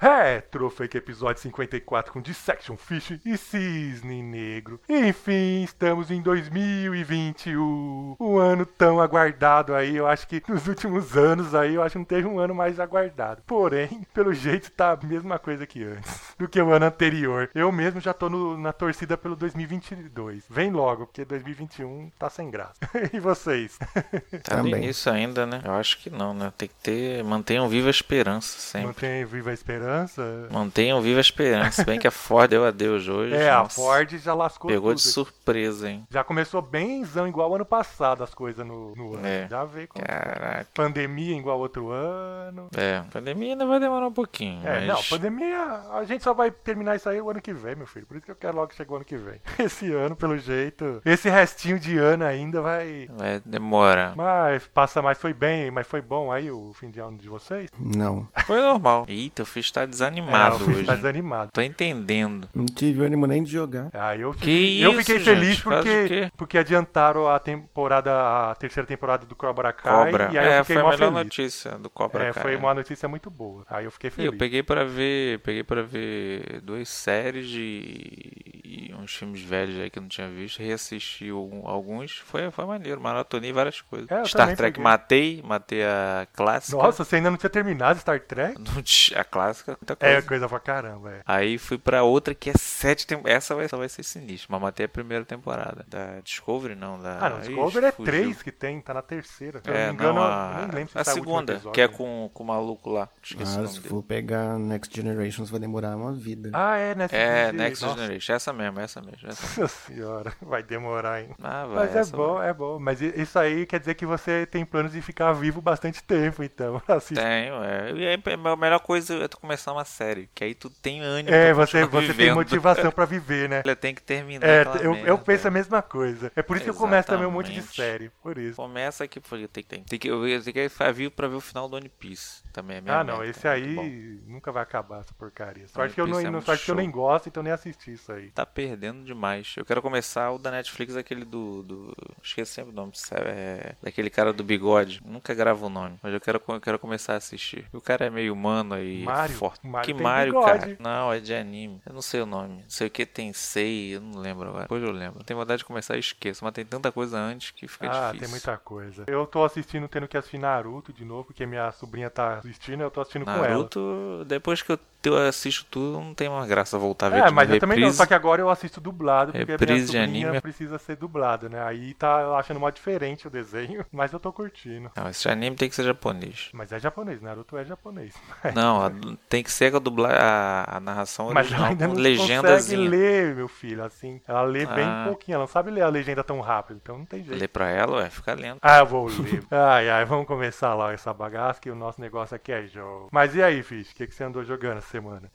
Retrofake episódio 54 com Dissection Fish e Cisne Negro. Enfim, estamos em 2021. Um ano tão aguardado aí. Eu acho que nos últimos anos aí, eu acho que não teve um ano mais aguardado. Porém, pelo jeito tá a mesma coisa que antes. Do que o ano anterior. Eu mesmo já tô no- na torcida pelo 2022. Vem logo, porque 2021 tá sem graça. e vocês? Tá no Também. início ainda, né? Eu acho que não, né? Tem que ter. Mantenham viva a esperança sempre. Mantém viva a esperança? Mantenham viva a esperança. Se bem que a Ford deu adeus hoje. É, a nossa, Ford já lascou Pegou tudo. de surpresa, hein? Já começou bemzão igual ano passado as coisas no, no ano. É. Já veio com Caraca. pandemia igual outro ano. É, a pandemia ainda vai demorar um pouquinho. É, mas... não, pandemia, a gente só vai terminar isso aí o ano que vem, meu filho. Por isso que eu quero logo que chegue o ano que vem. Esse ano, pelo jeito, esse restinho de ano ainda vai. Vai demorar. Mas passa mais, foi bem, mas foi bom aí o fim de ano de vocês? Não. Foi normal. Eita, o Fish tá desanimado é, o filho hoje. tá desanimado. Tô entendendo. Não tive ânimo nem de jogar. Aí eu Que fiquei, eu isso, fiquei gente? feliz porque, porque adiantaram a temporada, a terceira temporada do Cobra Kai. Cobra. E aí É, eu fiquei foi a melhor feliz. notícia do Cobra É, Kai. foi uma notícia muito boa. Aí eu fiquei E feliz. Eu peguei pra ver, peguei para ver duas séries de e uns filmes velhos aí que eu não tinha visto, reassisti alguns, foi foi maneiro, maratonei várias coisas. É, Star Trek peguei. matei, matei a clássica. Nossa, você ainda não tinha terminado Star Trek? Não tinha- a clássica, muita coisa. É coisa pra caramba, é. Aí fui pra outra que é sete temporadas. Essa vai, essa vai ser sinistra, mas matei a primeira temporada. Da Discovery, não, da. Ah, não, Ixi, Discovery é fugiu. três que tem, tá na terceira. Se eu É, não me engano, a, nem lembro se a segunda, episódio, que é com, com o maluco lá. Esqueci Ah, se for pegar Next Generations vai demorar uma vida. Ah, é, né? É, Next Nossa Generation. Essa mesmo, essa mesmo. Essa... Nossa senhora, vai demorar, hein? Ah, vai, Mas é bom, vai. é bom. Mas isso aí quer dizer que você tem planos de ficar vivo bastante tempo, então. Assiste. Tenho, é. E aí, a melhor coisa é tu começar uma série, que aí tu tem ânimo É, você, você tem motivação pra viver, né? Ela tem que terminar É, eu, eu penso a mesma coisa. É por isso que eu começo também um monte de Exatamente. série. Por isso. Começa aqui, porque tem, tem, tem que, eu tenho que ficar vivo pra ver o final do One Piece. Também é minha Ah, não, meta, esse é muito bom. aí nunca vai acabar essa porcaria. Sorte One que eu, não, é não- que eu nem gosto, então nem assisti isso aí. Tá perdendo demais. Eu quero começar o da Netflix, aquele do. do esqueci sempre o nome, sabe? É, daquele cara do bigode. Nunca gravo o nome, mas eu quero, eu quero começar a assistir. O cara é meio humano aí, Mario? Forte. Mario que tem Mario, bigode. cara? Não, é de anime. Eu não sei o nome. Não sei o que tem Sei, eu não lembro agora. Depois eu lembro. Tenho vontade de começar e esqueço, mas tem tanta coisa antes que fica ah, difícil. tem muita coisa. Eu tô assistindo, tendo que assistir Naruto de novo, porque minha sobrinha tá assistindo, eu tô assistindo com ela. Naruto, depois que eu, eu assisto tudo, não tem mais graça voltar a ver É, mas eu também não, só que agora eu assisto dublado, porque a minha Reprise de sobrinha anime. precisa ser dublado, né? Aí tá achando mais diferente o desenho, mas eu tô curtindo. Não, esse anime tem que ser japonês. Mas é japonês, Naruto é japonês. Não, a- tem que ser a dublar a, a narração Mas original ainda com não legendazinha. consegue ler, meu filho, assim. Ela lê bem Ah. pouquinho, ela não sabe ler a legenda tão rápido, então não tem jeito. Lê pra ela, ué, fica lendo. Ah, eu vou ler. ai, ai, vamos começar lá essa bagaça, que o nosso negócio aqui é jogo. Mas e aí, Fish, o que, que você andou jogando semana?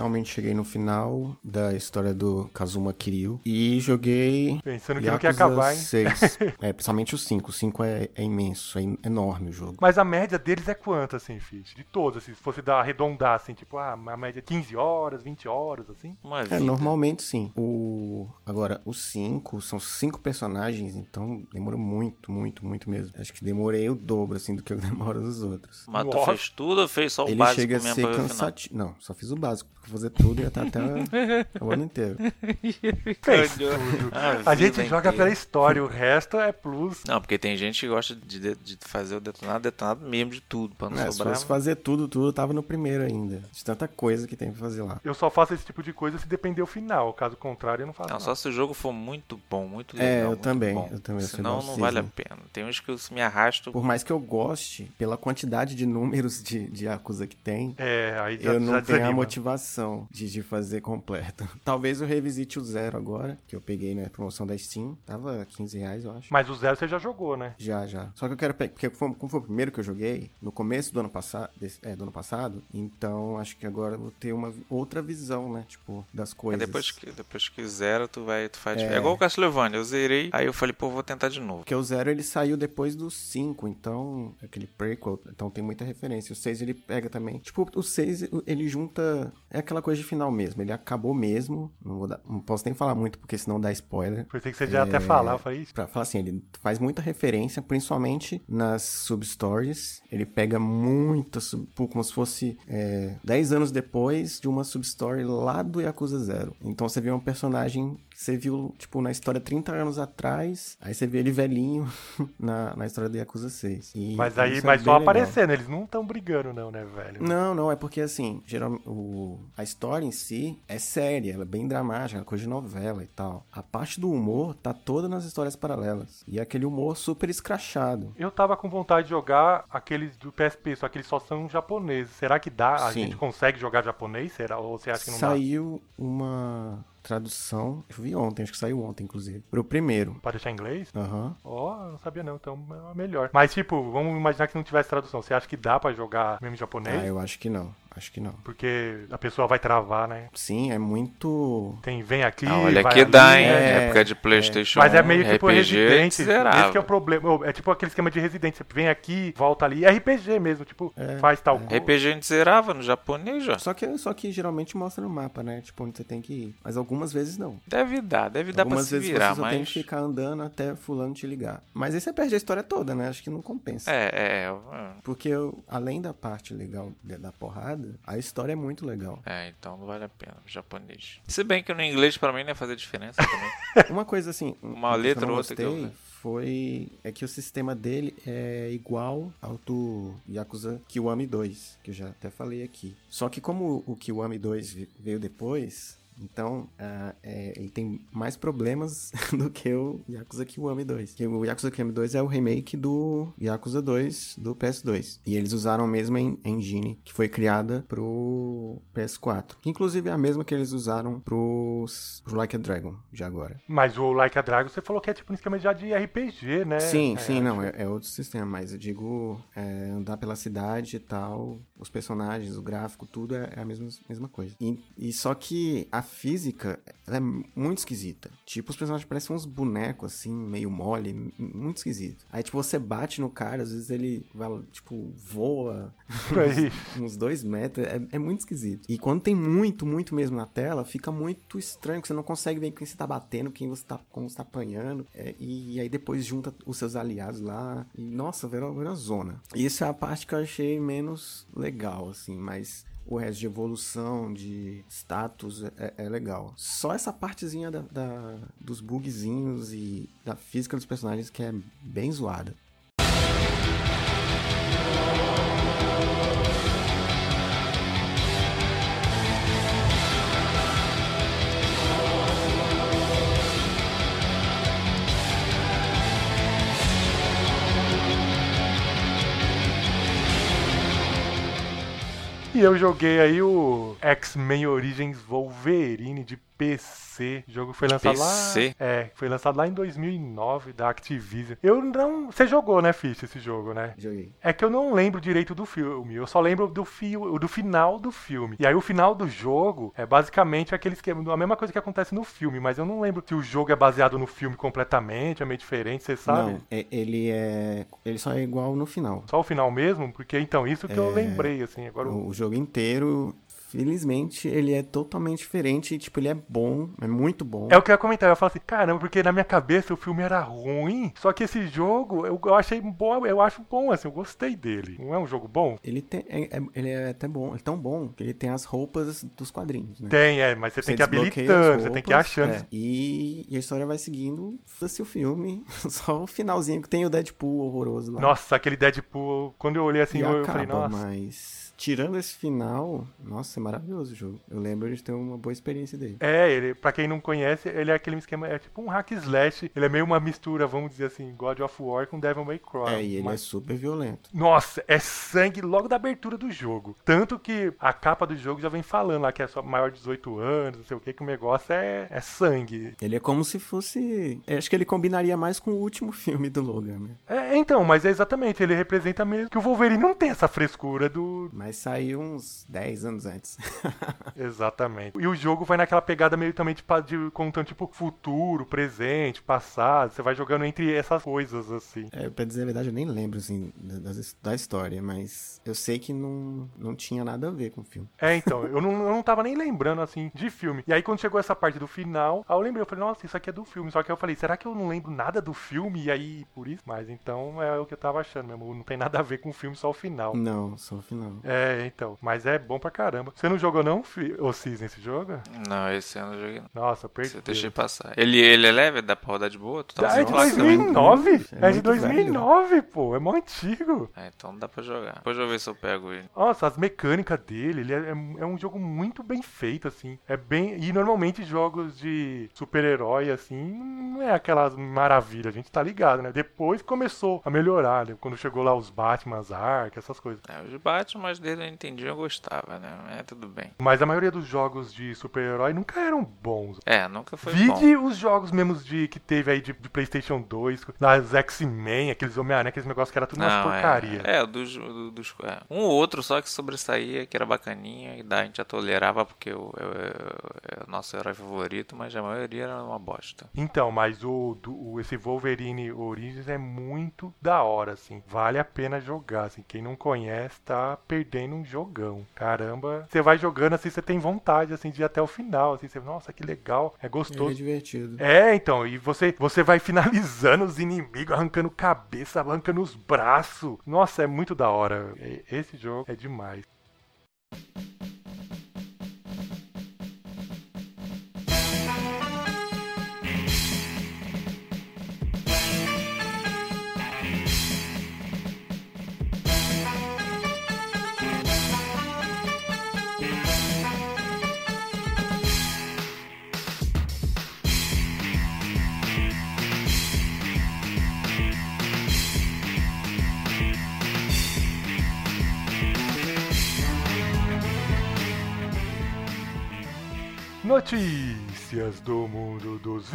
Finalmente cheguei no final da história do Kazuma Kiryu e joguei Pensando que não quer Yakuza acabar, hein? 6. é, principalmente o 5. O 5 é, é imenso, é enorme o jogo. Mas a média deles é quanto, assim, Fish? De todos, assim, se fosse dar arredondar, assim, tipo, ah, a média é 15 horas, 20 horas, assim? Uma É, vida. normalmente sim. O Agora, os 5 são cinco personagens, então demorou muito, muito, muito mesmo. Acho que demorei o dobro, assim, do que eu demoro nos outros. Mas tu fez tudo ou fez só o Ele básico chega a ser cansativo. Não, só fiz o básico. Pra fazer tudo e até, até o ano inteiro. Fez tudo. a A gente vida joga inteira. pela história, o resto é plus. Não, porque tem gente que gosta de, de- de fazer o detonado, detonado mesmo de tudo, pra não É, se sobrar. fosse fazer tudo, tudo, eu tava no primeiro ainda. De tanta coisa que tem pra fazer lá. Eu só faço esse tipo de coisa se depender o final. Caso contrário, eu não faço Não, nada. só se o jogo for muito bom, muito É, legal. eu muito também, bom. eu também, eu Senão não vale a pena. Tem uns que eu me arrasto. Por mais que eu goste, pela quantidade de números de, de Yakuza que tem, É, aí já, eu já não tenho a desanima. motivação de, de fazer completo. Talvez eu revisite o zero agora, que eu peguei na promoção da Steam. Tava 15 reais, eu acho. Mas o zero você já jogou, né? Já, já. Só que eu quero pegar, porque foi- como foi o primeiro que eu joguei, no começo do ano passado, é, do ano passado, então acho que agora eu vou ter uma outra visão, né? Tipo, das Aí coisas. depois que, depois que zera, tu vai, tu faz. É, É. igual o Castlevania, eu zerei, aí eu falei, pô, vou tentar de novo. Porque o Zero ele saiu depois do 5, então, aquele prequel, então tem muita referência. O 6 ele pega também. Tipo, o 6 ele junta. É aquela coisa de final mesmo. Ele acabou mesmo. Não, dar- não posso nem falar muito, porque senão dá spoiler. Pensei que você já até falar, falei isso. Pra falar assim, ele faz muita referência, principalmente nas substories. Ele pega muita, como se fosse é, 10 anos depois de uma substory lá do Yakuza Zero. Então você vê um personagem você viu, tipo, na história 30 anos atrás, aí você vê ele velhinho na, na história do Yakuza 6. E Mas aí, é mas só aparecendo, eles não estão brigando, não, né, velho? Não, não, é porque assim, geralmente o, a história em si é séria, ela é bem dramática, é coisa de novela e tal. A parte do humor tá toda nas histórias paralelas. E é aquele humor super escrachado. Eu tava com vontade de jogar aqueles do PSP, só que eles só são japoneses. Será que dá? A Sim. gente consegue jogar japonês? Será? Ou você acha que não Saiu uma tradução, eu vi ontem, acho que saiu ontem, inclusive, pro primeiro. Pra deixar em inglês? Aham. Ó, eu não sabia não, então é melhor. Mas tipo, vamos imaginar que não tivesse tradução. Você acha que dá pra jogar mesmo em japonês? Ah, eu acho que não. Acho que não. Porque a pessoa vai travar, né? Sim, é muito. Tem vem aqui, Ah, olha vai que ali, dá, hein? né? É, época de Playstation Mas é 1, meio tipo RPG, Resident. Esse que é o problema. É tipo aquele esquema de Resident. Você vem aqui, volta ali. É RPG mesmo, tipo, É, faz tal coisa. RPG a gente zerava no japonês já. Só que, só que geralmente mostra no mapa, né? Tipo, onde você tem que ir. Mas algumas vezes não. Deve dar, deve dar pra algumas se vezes virar, você só tem mas... que ficar andando até fulano te ligar. Mas aí você perde a história toda, né? Acho que não compensa. É, é, é. Porque eu- além da parte legal da porrada, a história é muito legal. É, então não vale a pena, japonês. Se bem que no inglês pra mim não ia fazer diferença também. Uma coisa assim, Uma que eu letra ou outra que gostei eu- foi é que o sistema dele é igual ao do Yakuza Kiwami 2, que eu já até falei aqui. Só que como o Kiwami 2 vi- veio depois, então ah, é, ele tem mais problemas do que o Yakuza Kiwami 2. Que o Yakuza Kiwami 2 é o remake do Yakuza 2 do PS2. E eles usaram a mesma en- engine que foi criada pro PS4. Que inclusive é a mesma que eles usaram pros, pro Like a Dragon, já agora. Mas o Like a Dragon, você falou que é tipo um esquema já de RPG, né? Sim, É, sim, não, é, é outro sistema, mas eu digo é, andar pela cidade e tal, os personagens, o gráfico, tudo é, é a mesma, mesma coisa. E, e só que a física ela é muito esquisita. Tipo, os personagens parecem uns bonecos assim, meio mole, muito esquisito. Aí, tipo, você bate no cara, às vezes ele vai, tipo, voa Aí. uns dois metros, é, é muito esquisito. E quando tem muito, muito mesmo na tela, fica muito estranho, que você não consegue ver quem você tá batendo, quem você tá, como você tá apanhando, é, e, aí depois junta os seus aliados lá, e nossa, virou, virou zona. E essa é a parte que eu achei menos legal, assim, mas... O resto de evolução, de status é, é legal. Só essa partezinha da, da- dos bugzinhos e da física dos personagens que é bem zoada. E eu joguei aí o X-Men Origins Wolverine de PC. O jogo foi lançado PC? lá. É, foi lançado lá em 2009 da Activision. Eu não. Você jogou, né, Fish, esse jogo, né? Joguei. É que eu não lembro direito do filme, eu só lembro do, fio, do final do filme. E aí o final do jogo é basicamente aquele esquema, a mesma coisa que acontece no filme, mas eu não lembro se o jogo é baseado no filme completamente, é meio diferente, você sabe? Não, é- ele é. Ele só é igual no final. Só o final mesmo? Porque então, isso que eu lembrei, assim, agora O, o jogo inteiro, felizmente, ele é totalmente diferente. e, Tipo, ele é bom, é muito bom. É o que eu ia comentar, eu falo assim, caramba, porque na minha cabeça o filme era ruim, só que esse jogo eu, eu achei bom, eu acho bom, assim, eu gostei dele. Não é um jogo bom? Ele, tem, é, é- ele é até bom, é tão bom que ele tem as roupas dos quadrinhos, né? Tem, é, mas você, tem que habilitando, você tem que ir achando. é, e, e a história vai seguindo. Foda-se o filme, só o finalzinho que tem o Deadpool horroroso lá. Nossa, aquele Deadpool, quando eu olhei assim, e eu, eu acaba, falei, nossa. mas. Tirando esse final, nossa, é maravilhoso o jogo. Eu lembro de ter uma boa experiência dele. É, ele, pra quem não conhece, ele é aquele esquema, é tipo um hack slash. Ele é meio uma mistura, vamos dizer assim, God of War com Devil May Cry. É, e ele é Mas- super violento. Nossa, é sangue logo da abertura do jogo. Tanto que a capa do jogo já vem falando lá que é só maior de 18 anos, não sei o que, que o negócio é, é sangue. Ele é como se fosse. eu Acho que ele combinaria mais com o último filme do Logan, né? É, então, mas é exatamente, ele representa mesmo que o Wolverine não tem essa frescura do. Mas saiu uns 10 anos antes. Exatamente. E o jogo vai naquela pegada meio também de, de contando, tipo, futuro, presente, passado. Você vai jogando entre essas coisas, assim. É, pra dizer a verdade, eu nem lembro, assim, da, da história, mas eu sei que não, não tinha nada a ver com o filme. É, então, eu não, eu não tava nem lembrando, assim, de filme. E aí, quando chegou essa parte do final, aí eu lembrei, eu falei, nossa, isso aqui é do filme. Só que aí eu falei, será que eu não lembro nada do filme? E aí, por isso? Mas então é o que eu tava achando mesmo. Não tem nada a ver com o filme, só o final. Não, só o final. É, então. Mas é bom pra caramba. Você não jogou, não, Fi- ô Cis, nesse jogo? Não, esse ano eu joguei. não. Nossa, perdi. Esse eu deixei passar. Ele, ele é leve? Dá pra rodar de boa? Tu Ah, é de sem placa também? 2009? É É de muito 2009, pô. É mó antigo. É, então dá pra jogar. Depois eu vou ver se eu pego ele. Nossa, as mecânicas dele, ele é, é- é um jogo muito bem feito, assim. É bem. E normalmente jogos de super-herói, assim, não é aquelas maravilhas, a gente tá ligado, né? Depois começou a melhorar, né? Quando chegou lá os Batman, Ark, essas coisas. É, os Batman, mas dele eu entendi, eu gostava, né? É, tudo bem. Mas a maioria dos jogos de super-herói nunca eram bons. É, nunca foi bom. Vide os jogos mesmo de, que teve aí de, de PlayStation 2, das X-Men, aqueles Homem-Aranha, aqueles negócios que era tudo umas Não, porcaria. é, é, dos, do- dos, é. Um ou outro só que sobressaía, que era bacaninha, e daí a gente já tolerava porque o- é, é- é o nosso herói favorito, mas a maioria era uma bosta. Então, mas o, do- esse Wolverine Origins é muito da hora, assim. Vale a pena jogar, assim. Quem não conhece tá perdendo um jogão. Caramba, você vai jogando assim, você tem vontade, assim, de ir até o final, assim. Você, nossa, que legal, é Ele é gostoso. divertido. É, então, e você, você vai finalizando os inimigos, arrancando cabeça, arrancando os braços. Nossa, é muito da hora. Esse jogo é demais. Notícias do mundo dos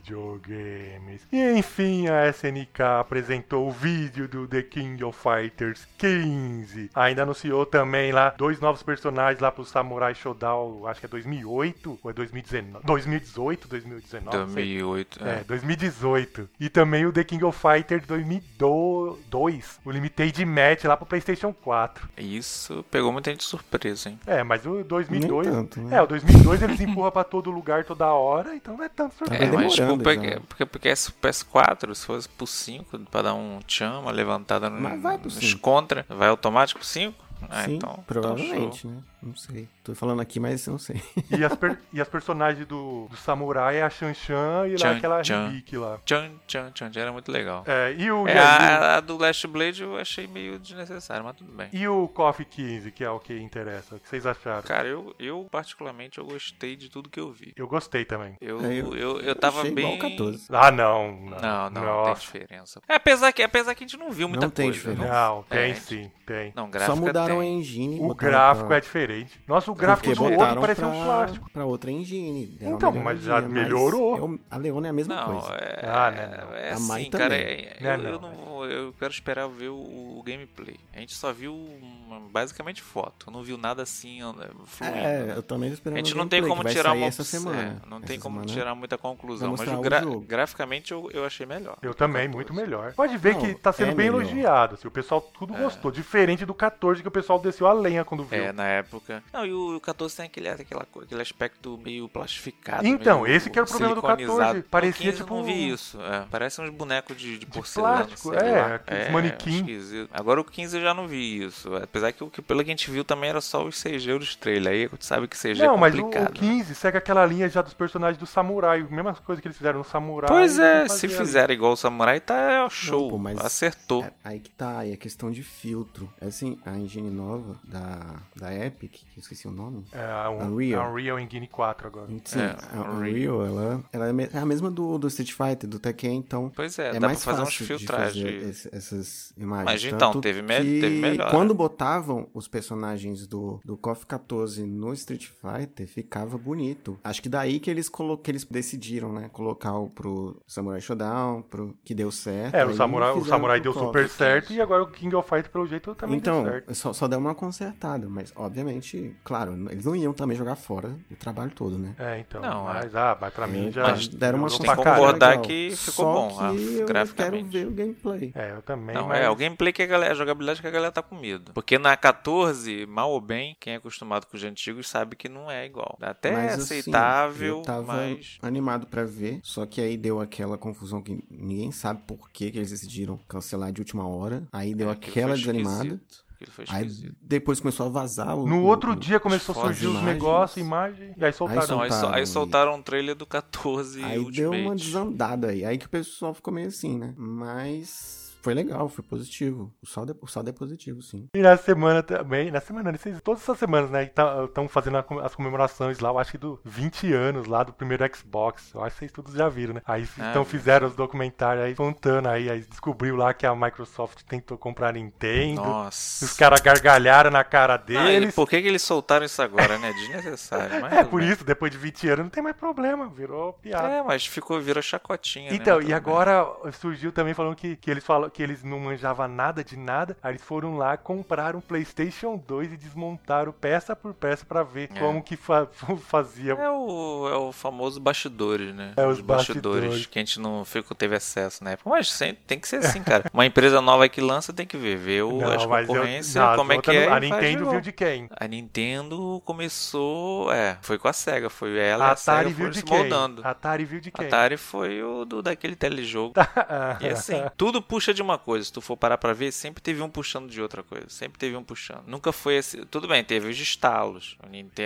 videogames. E enfim, a SNK apresentou o vídeo do The King of Fighters 15. Ainda anunciou também lá dois novos personagens lá pro Samurai Shodown, acho que é 2008 ou é 2019? 2018, 2019? não sei. 2008, É, é. 2018. E também o The King of Fighters 2002, o Limited Match lá pro PlayStation 4. Isso pegou muita gente de surpresa, hein? É, mas o 2002. Nem tanto, né? É, o 2002 eles empurram pra todo lugar toda hora, então não é tanto Tá surpresa. É, mas tipo, porque, já. porque, esse PS4, se fosse pro 5, pra dar um tchan, uma levantada no, Mas vai pro nos 5. contra, vai automático pro 5? Ah, Sim, então, provavelmente, então né? Não sei. Tô falando aqui, mas eu não sei. E as, per- e as personagens do, do Samurai é a Shan Shan e lá Chan, aquela Chan. Ribic lá. show. Tchan, tchan, tchan, era muito legal. É, e o, É, e, a- a, a do Last Blade eu achei meio desnecessário, mas tudo bem. e o KOF 15, que é o que interessa. O que vocês acharam? Cara, eu, eu particularmente eu gostei de tudo que eu vi. Eu gostei também. Eu, É, eu, eu- eu, tava Achei bem. igual o 14. Ah, não. Não, Não, não, não tem diferença. É, apesar, que, apesar que a gente não viu muita Não tem coisa. diferença. Não, tem É. sim, tem. Não, Só gráfica mudaram a tem. engine. O gráfico pra- é diferente. Nossa, o gráfico do outro botaram parece um pra, plástico. pra outra engine. uma Então, mas já melhoradinha, melhorou. é o- a Leona é a mesma Não, coisa. é, Ah, não, não. é A Mai assim, cara, é- Não, eu, não, eu não eu quero esperar ver o, o gameplay. A gente só viu uma- basicamente foto, não viu nada assim ó, fluindo. É, eu também tô esperando A gente não tem como tirar uma essa semana. é, não Essa tem como semana tirar muita conclusão, mas o gra- jogo. graficamente eu, eu achei melhor. Eu também, 14. muito melhor. Pode ver Não, que tá sendo é bem melhor. elogiado. assim, o pessoal tudo gostou. Diferente do 14, que o pessoal desceu a lenha quando viu. É, na época. Não, e o 14 tem aquele, aquela, aquele aspecto meio plastificado. Então, meio esse que era o problema do siliconizado. 14, No parecia 15 eu tipo não um- vi isso. É, parece uns bonecos de, de porcelana. plástico, sei é, lá. É, aqueles manequim. Agora o 15 eu já não vi isso. Apesar que, o que pelo que a gente viu também era só os CG dos trailer. Aí tu sabe que CG Não, é mas o, complicado. o 15 segue aquela linha já dos personagens do Samurai. Mesma coisa que eles fizeram no Samurai. Pois é, se fizer igual o Samurai, tá é show. pô, mas- Acertou. É, aí que tá, aí a questão de filtro. Assim, a engine nova da, da Epic, que eu esqueci o nome. É, a um, Unreal. Unreal Engine 4 agora. Sim, É, a Unreal. Ela, ela é é a mesma do, do Street Fighter, do Tekken, então Pois é, é, dá pra mais fazer uns fácil de filtragens. fazer esse- essas imagens. Mas então, Tanto teve me- que teve melhora. Quando botavam os personagens do, do KOF 14 no Street Fighter, ficava bonito. Acho que daí que eles, colo que eles decidiram, né? Colocar o pro Samurai Showdown, pro que deu certo. É, o Samurai, o Samurai deu super certo e agora o King of Fight, pelo jeito, também Então, deu certo. só, só deu uma consertada, mas obviamente, claro, eles não iam também jogar fora o trabalho todo, né? É, então. Não, mas, ah, mas pra mim já. Mas deram uma tem que concordar legal. que ficou Só bom, ah, que eu quero ver o gameplay. É, eu também. Não, mas... é o gameplay que a galera, a jogabilidade que a galera tá com medo. Porque na 14, mal ou bem, quem é acostumado com os antigos sabe que não é igual. Até é Mas, assim, aceitável, eu tava mas. animado pra ver, só que aí deu aquela confusão que ninguém sabe por que, que eles decidiram cancelar de última hora. Aí deu É, aquela desanimada. esquisito. Aquilo foi Aí esquisito. depois começou a vazar o. No o- outro o- dia começou a surgir os negócios, imagem, e aí soltaram. Não, aí, sol- soltaram aí e- soltaram um trailer do 14 Aí Ultimate. deu uma desandada aí. Aí que o pessoal ficou meio assim, né? Mas foi legal, foi positivo. O saldo é, o saldo é positivo, sim. E na semana também, na semana, nesses- todas essas semanas, né, estão fazendo a com- as comemorações lá, eu acho que do 20 anos lá do primeiro Xbox. Eu acho que vocês todos já viram, né? Aí Ah, então fizeram os documentários aí, contando aí, aí descobriu lá que a Microsoft tentou comprar a Nintendo. Nossa. Os caras gargalharam na cara ele- deles. por que, que eles soltaram isso agora, né? Desnecessário. Mas É, por isso, depois de 20 anos não tem mais problema, virou piada. É, mas ficou, virou chacotinha. né? Então, Mas e agora surgiu também falando que, que eles falam que eles não manjavam nada de nada. Aí eles foram lá, compraram um PlayStation 2 e desmontaram peça por peça pra ver É. como que fa- fazia. É o, é o famoso bastidores, né? É, os bastidores. que a gente não ficou, teve acesso na época. Mas tem que ser assim, cara. Uma empresa nova que lança tem que ver, ver o, as mas eu- não, como é que é. não- A Nintendo viu de quem? A Nintendo começou. É, foi com a SEGA. Foi ela e A a SEGA Atari viu de quem? moldando. A Atari viu de quem? Atari foi o do, daquele telejogo. E assim, tudo puxa de uma coisa. Se tu for parar pra ver, sempre teve um puxando de outra coisa. Sempre teve um puxando. Nunca foi esse. Tudo bem, teve os estalos.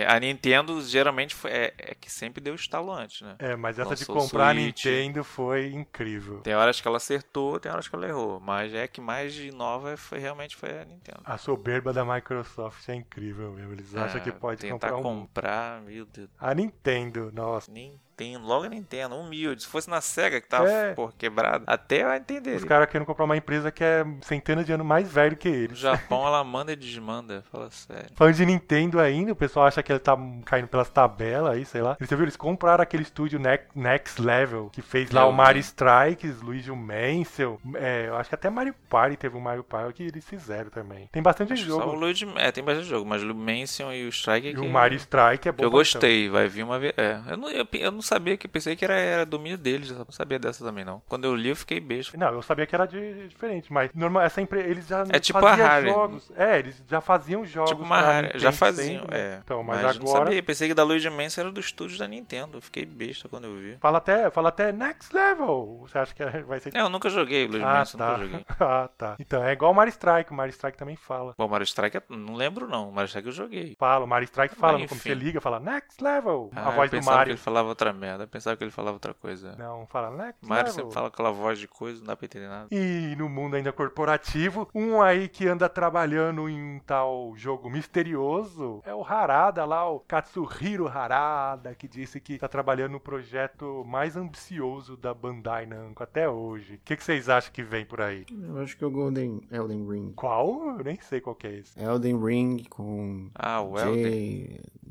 A Nintendo, geralmente foi, é, é que sempre deu estalo antes, né? É, mas essa de Lançou o comprar a. Nintendo foi incrível. Tem horas que ela acertou, tem horas que ela errou. Mas é que mais inova foi realmente foi a Nintendo. A soberba da Microsoft é incrível mesmo. Eles acham Ah, que pode tentar comprar um. comprar, meu Deus. A Nintendo, nossa. Nintendo, logo a Nintendo, humilde. Se fosse na SEGA que tava, É. pô, quebrado, até eu entender. Os caras querem comprar uma empresa que é centenas de anos mais velho que No eles. Japão ela manda e desmanda, fala sério. Falando de Nintendo ainda, o pessoal acha que ele tá caindo pelas tabelas aí, sei lá. Você viu? Eles compraram aquele estúdio Ne- Next Level, que fez lá Eu o Mario. Strikes, Luigi Mansion. É, eu acho que até Mario Party teve um Mario Party que eles fizeram também. Tem bastante Acho que Só o jogo. Luigi, é, tem bastante jogo, mas o Mansion e o Strike E que, o Mario Strike é bom. eu gostei, vai vir uma vez. É, eu não, eu, eu não sabia que pensei que era, era domínio deles, eu não sabia dessa também não. Quando eu li eu fiquei besta. Não, eu sabia que era de, diferente, mas normal, essa empresa, eles já É tipo faziam a Rare. jogos. É, eles já faziam jogos. Tipo uma rara, já faziam, sempre, né? é. Então, mas, eu não agora sabia, pensei que da Luigi Mansion era do estúdio da Nintendo, eu fiquei besta quando eu vi. fala até, fala até Next Level. Você acha que é- vai ser É, eu nunca joguei o Luigi Ah, Mansion, tá. nunca joguei. ah, tá. Então, é igual o Mario Strike. O Mario Strike também fala. Bom, Mario Strike, não lembro não, Mario Strike eu joguei. Fala, o Mario Strike fala. Mas, Quando enfim. você liga, fala Next Level. Ah, a voz do pensava que Mario. ele falava outra merda, eu pensava que ele falava outra coisa. Não, fala Next Mario Level. sempre fala aquela voz de coisa, não dá pra entender nada. E no mundo ainda corporativo, um aí que anda trabalhando em um tal jogo misterioso é o Harada lá, o Katsuhiro Harada, que disse que tá trabalhando no projeto mais ambicioso da Bandai Namco até hoje. O que, que vocês acham que vem por aí? Eu acho que é o Golden Elden Ring. Qual? Eu nem sei qual que é esse. Elden Ring com Ah, o Elden.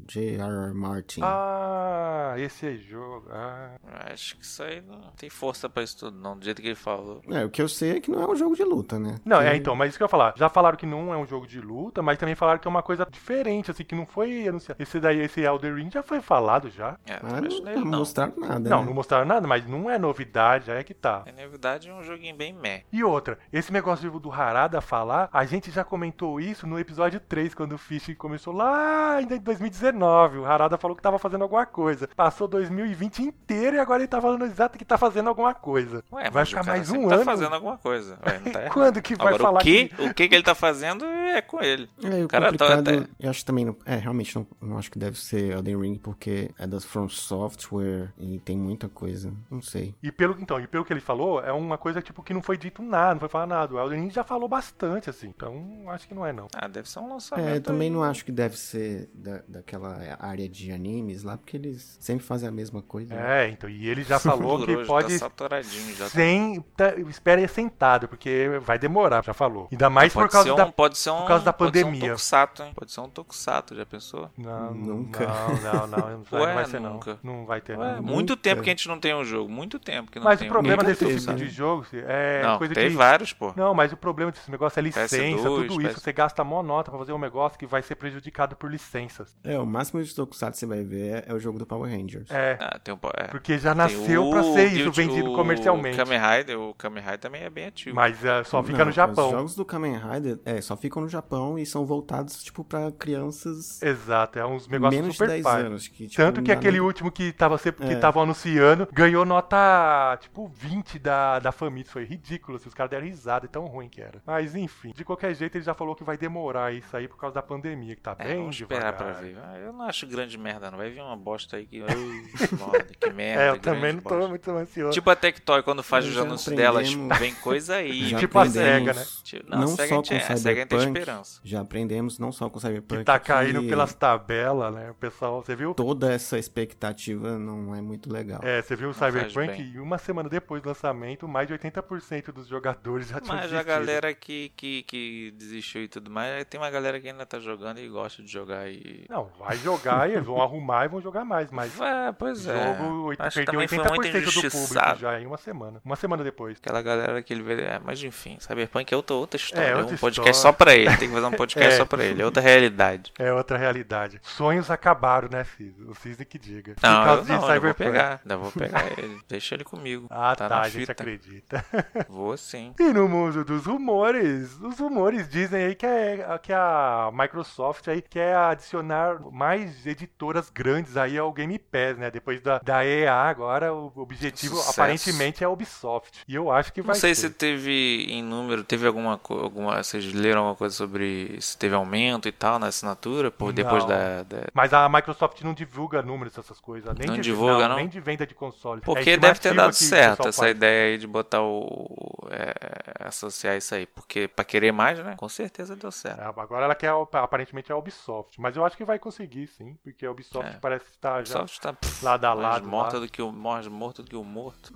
J. J.R.R. Martin. Ah, esse é jogo. Ah. Acho que isso aí não tem força pra isso tudo, não, do jeito que ele falou. É, o que eu sei é que não é um jogo de luta, né? Não, é então, mas isso que eu ia falar. Já falaram que não é um jogo de luta, mas também falaram que é uma coisa diferente, assim, que não foi anunciado. Esse daí, esse Elder Ring já foi falado já. É, Mas talvez não, não não. mostraram nada, Não, né? não mostraram nada, mas não é novidade, aí é que tá. É, Na verdade, é um joguinho bem meh. E outra, esse negócio do Harada falar, a gente já comentou isso no episódio 3, quando o Fish começou lá ainda em 2019. 2019. O Harada falou que tava fazendo alguma coisa. Passou 2020 inteiro e agora ele tá falando exato que tá fazendo alguma coisa. Ué, vai mas ficar o cara mais um tá ano. fazendo alguma coisa. Ué, não tá. Quando que vai Agora, falar o que, que... o que que ele tá fazendo é com ele. É, o cara tá- complicado, tá- eu acho também, não, é, realmente não, não acho que deve ser Elden Ring, porque é das From Software e tem muita coisa, não sei. E pelo, então, e pelo que ele falou, é uma coisa tipo que não foi dito nada, não foi falado nada. O Elden Ring já falou bastante, assim. Então, acho que não é, não. Ah, deve ser um lançamento. É, também aí. não acho que deve ser da, daquela área de animes lá, porque eles sempre fazem a mesma coisa. né? É, então, e ele já falou que pode Tá saturadinho já. sem. Tá, espera aí sentado, porque vai demorar, já falou. Ainda mais por pode causa ser um, da. Pode ser um, por causa da pode ser pandemia. um tokusatsu, hein? Pode ser um tokusatsu, já pensou? Não, Nunca. Não, não, não. Não vai, Ué, não vai ser, nunca. não. Não vai ter, Ué, não. muito nunca. tempo que a gente não tem um jogo. Muito tempo que não Mas tem o problema nunca desse tipo né? de jogo é Não, coisa tem que. vários, pô. Não, mas o problema desse negócio é licença, PS2, tudo isso. PS... Você gasta mó nota pra fazer um negócio que vai ser prejudicado por licenças. É, o máximo de Tokusatsu que você vai ver é, é o jogo do Power Rangers. É, Ah, tem um, é. porque já nasceu o pra ser isso Guilty- vendido o comercialmente. Kamen Rider, o Kamen Rider também é bem ativo. Mas é, só fica Não, no Japão. Os jogos do Kamen Rider é, só ficam no Japão e são voltados, tipo, pra crianças Exato, é uns negócios menos de super 10 pai. anos. Que, tipo, Tanto que aquele nem- último que tava sempre, que É. estavam anunciando ganhou nota tipo 20 da, da Famitsu. Foi ridículo, assim, os caras deram risada, e tão ruim que era. Mas enfim, de qualquer jeito ele já falou que vai demorar isso aí por causa da pandemia, que tá É, bem vamos esperar devagar. pra ver. Ah, Eu não acho grande merda, não. Vai vir uma bosta aí que. Ui, moda, que merda. É, eu também não tô bosta. muito ansioso. Tipo a Tectoy, quando faz os anúncios delas, aprendemos- vem coisa aí. já tipo a aprendemos- SEGA, né? Tipo, Não, Não a SEGA só a gente, com é, a SEGA a gente tem Cyberpunk, esperança. Já aprendemos não só com Cyberpunk que tá caindo que pelas tabelas, né? O pessoal, você viu? toda essa expectativa não é muito legal. É, você viu o Cyberpunk e uma semana depois do lançamento, mais de 80% dos jogadores já tinham Mas a desistido. galera que, que, que desistiu e tudo mais, tem uma galera que ainda tá jogando e gosta de jogar e. Não, vai jogar e eles vão arrumar e vão jogar mais, mas É, pois o é. jogo oit- Acho perdeu também foi muito 80% do público já em uma semana. Uma semana depois. Aquela galera que ele vê. É, mas enfim, Cyberpunk é outra, outra história. É, É, outra um podcast história. só pra ele. Tem que fazer um podcast É. só pra ele. É outra realidade. É outra realidade. Sonhos acabaram, né, Cisne? O Cisne que diga. Por Não, eu causa não, de eu vou Cyberpunk. pegar. Ainda vou pegar ele. Deixa ele comigo. Ah, tá, tá, a gente fita. acredita. Vou sim. E no mundo dos rumores, os rumores dizem aí que, é, que a Microsoft aí quer adicionar mais editoras grandes aí ao Game Pass, né? Depois da, da EA agora, o objetivo Sucesso. aparentemente é a Ubisoft. E eu acho que vai Não sei ser. se teve em número, teve alguma coisa, alguma, vocês leram alguma coisa sobre se teve aumento e tal na assinatura por depois Não. da, da- Mas a Microsoft não divulga números dessas coisas. Nem Não de, divulga, não? Nem de venda de console. É Porque deve ter dado certo essa faz. ideia aí de botar o é, associar isso aí, porque pra querer mais, né? Com certeza deu certo. É, Agora ela quer aparentemente a Ubisoft, mas eu acho que vai conseguir sim, porque a Ubisoft É. parece estar O já Ubisoft tá pff, lado a mais lado. morta lá. do que o mais morto do que o morto.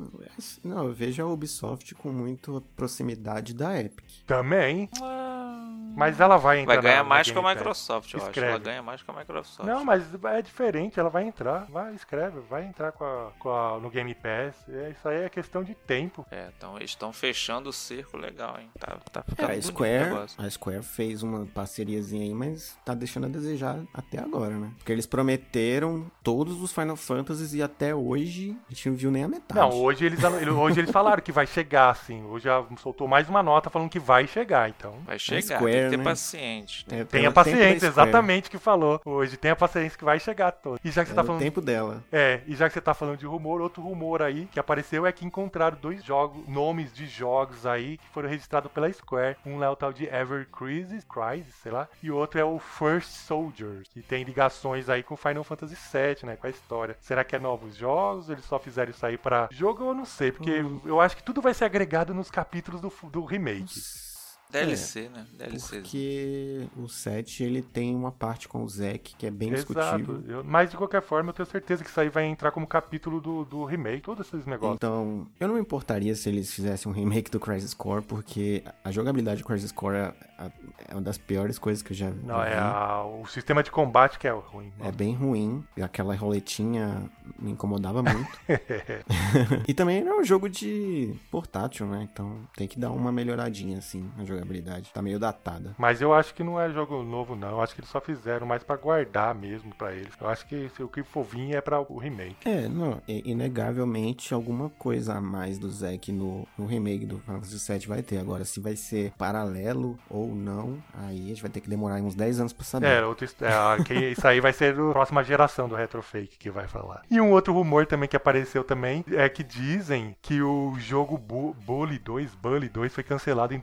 Não, eu vejo a Ubisoft com muito proximidade da Epic. Também, mas ela vai entrar Vai ganhar mais que a. Microsoft, eu acho. Escreve. Ela ganha mais que a Microsoft. Não, mas é diferente, ela vai entrar, vai, escreve, vai entrar com a, com a- no Game Pass. É, isso aí é questão de tempo. É, então eles estão fechando o cerco legal, hein? Tá, tá É, ficando a bonito o Square, negócio. a Square fez uma parceriazinha aí, mas tá deixando a desejar até agora, né? Porque eles prometeram todos os Final Fantasies e até hoje a gente não viu nem a metade. Não, hoje eles, ele- hoje eles falaram que vai chegar, assim. Hoje já soltou mais uma nota falando que vai chegar, então. Vai chegar, Square, tem que ter né? paciente. É, Tenha paciência, exatamente o que falou hoje. Tenha paciência que vai chegar todo. E já que você É tá falando. tempo dela. É, e já que você tá falando de rumor, outro rumor aí que apareceu é que encontraram dois jogos, nomes de jogos aí que foram registrados pela Square. Um é o tal de Ever Crisis, Crisis, sei lá, e o outro é o First Soldier, que tem ligações aí com Final Fantasy VII, né, com a história. Será que é novos jogos? Eles só fizeram isso aí pra jogo? Eu não sei, porque Hum. eu acho que tudo vai ser agregado nos capítulos do, do remake. DLC, né? DLC. Porque o 7 ele tem uma parte com o Zack que é bem Exato. discutível. Eu- mas de qualquer forma, eu tenho certeza que isso aí vai entrar como capítulo do, do remake, todos esses negócios. Então, eu não me importaria se eles fizessem um remake do Crisis Core, porque a jogabilidade do Crisis Core é, é uma das piores coisas que eu já vi. Não, é a- o sistema de combate que é ruim. É bem ruim. Aquela roletinha me incomodava muito. e também é um jogo de portátil, né? Então tem que dar uma melhoradinha, assim, na jogabilidade. Tá meio datada. Mas eu acho que não é jogo novo, não. Eu acho que eles só fizeram mais pra guardar mesmo pra eles. Eu acho que se o que for vir é pra o remake. É, não, é inegavelmente alguma coisa a mais do Zack no, no remake do Final Fantasy VII vai ter. Agora, se vai ser paralelo ou não, aí a gente vai ter que demorar uns 10 anos pra saber. É, outro, é, que isso aí vai ser a próxima geração do Retrofake que vai falar. E um outro rumor também que apareceu também é que dizem que o jogo Bu- Bully 2, Bully 2 foi cancelado em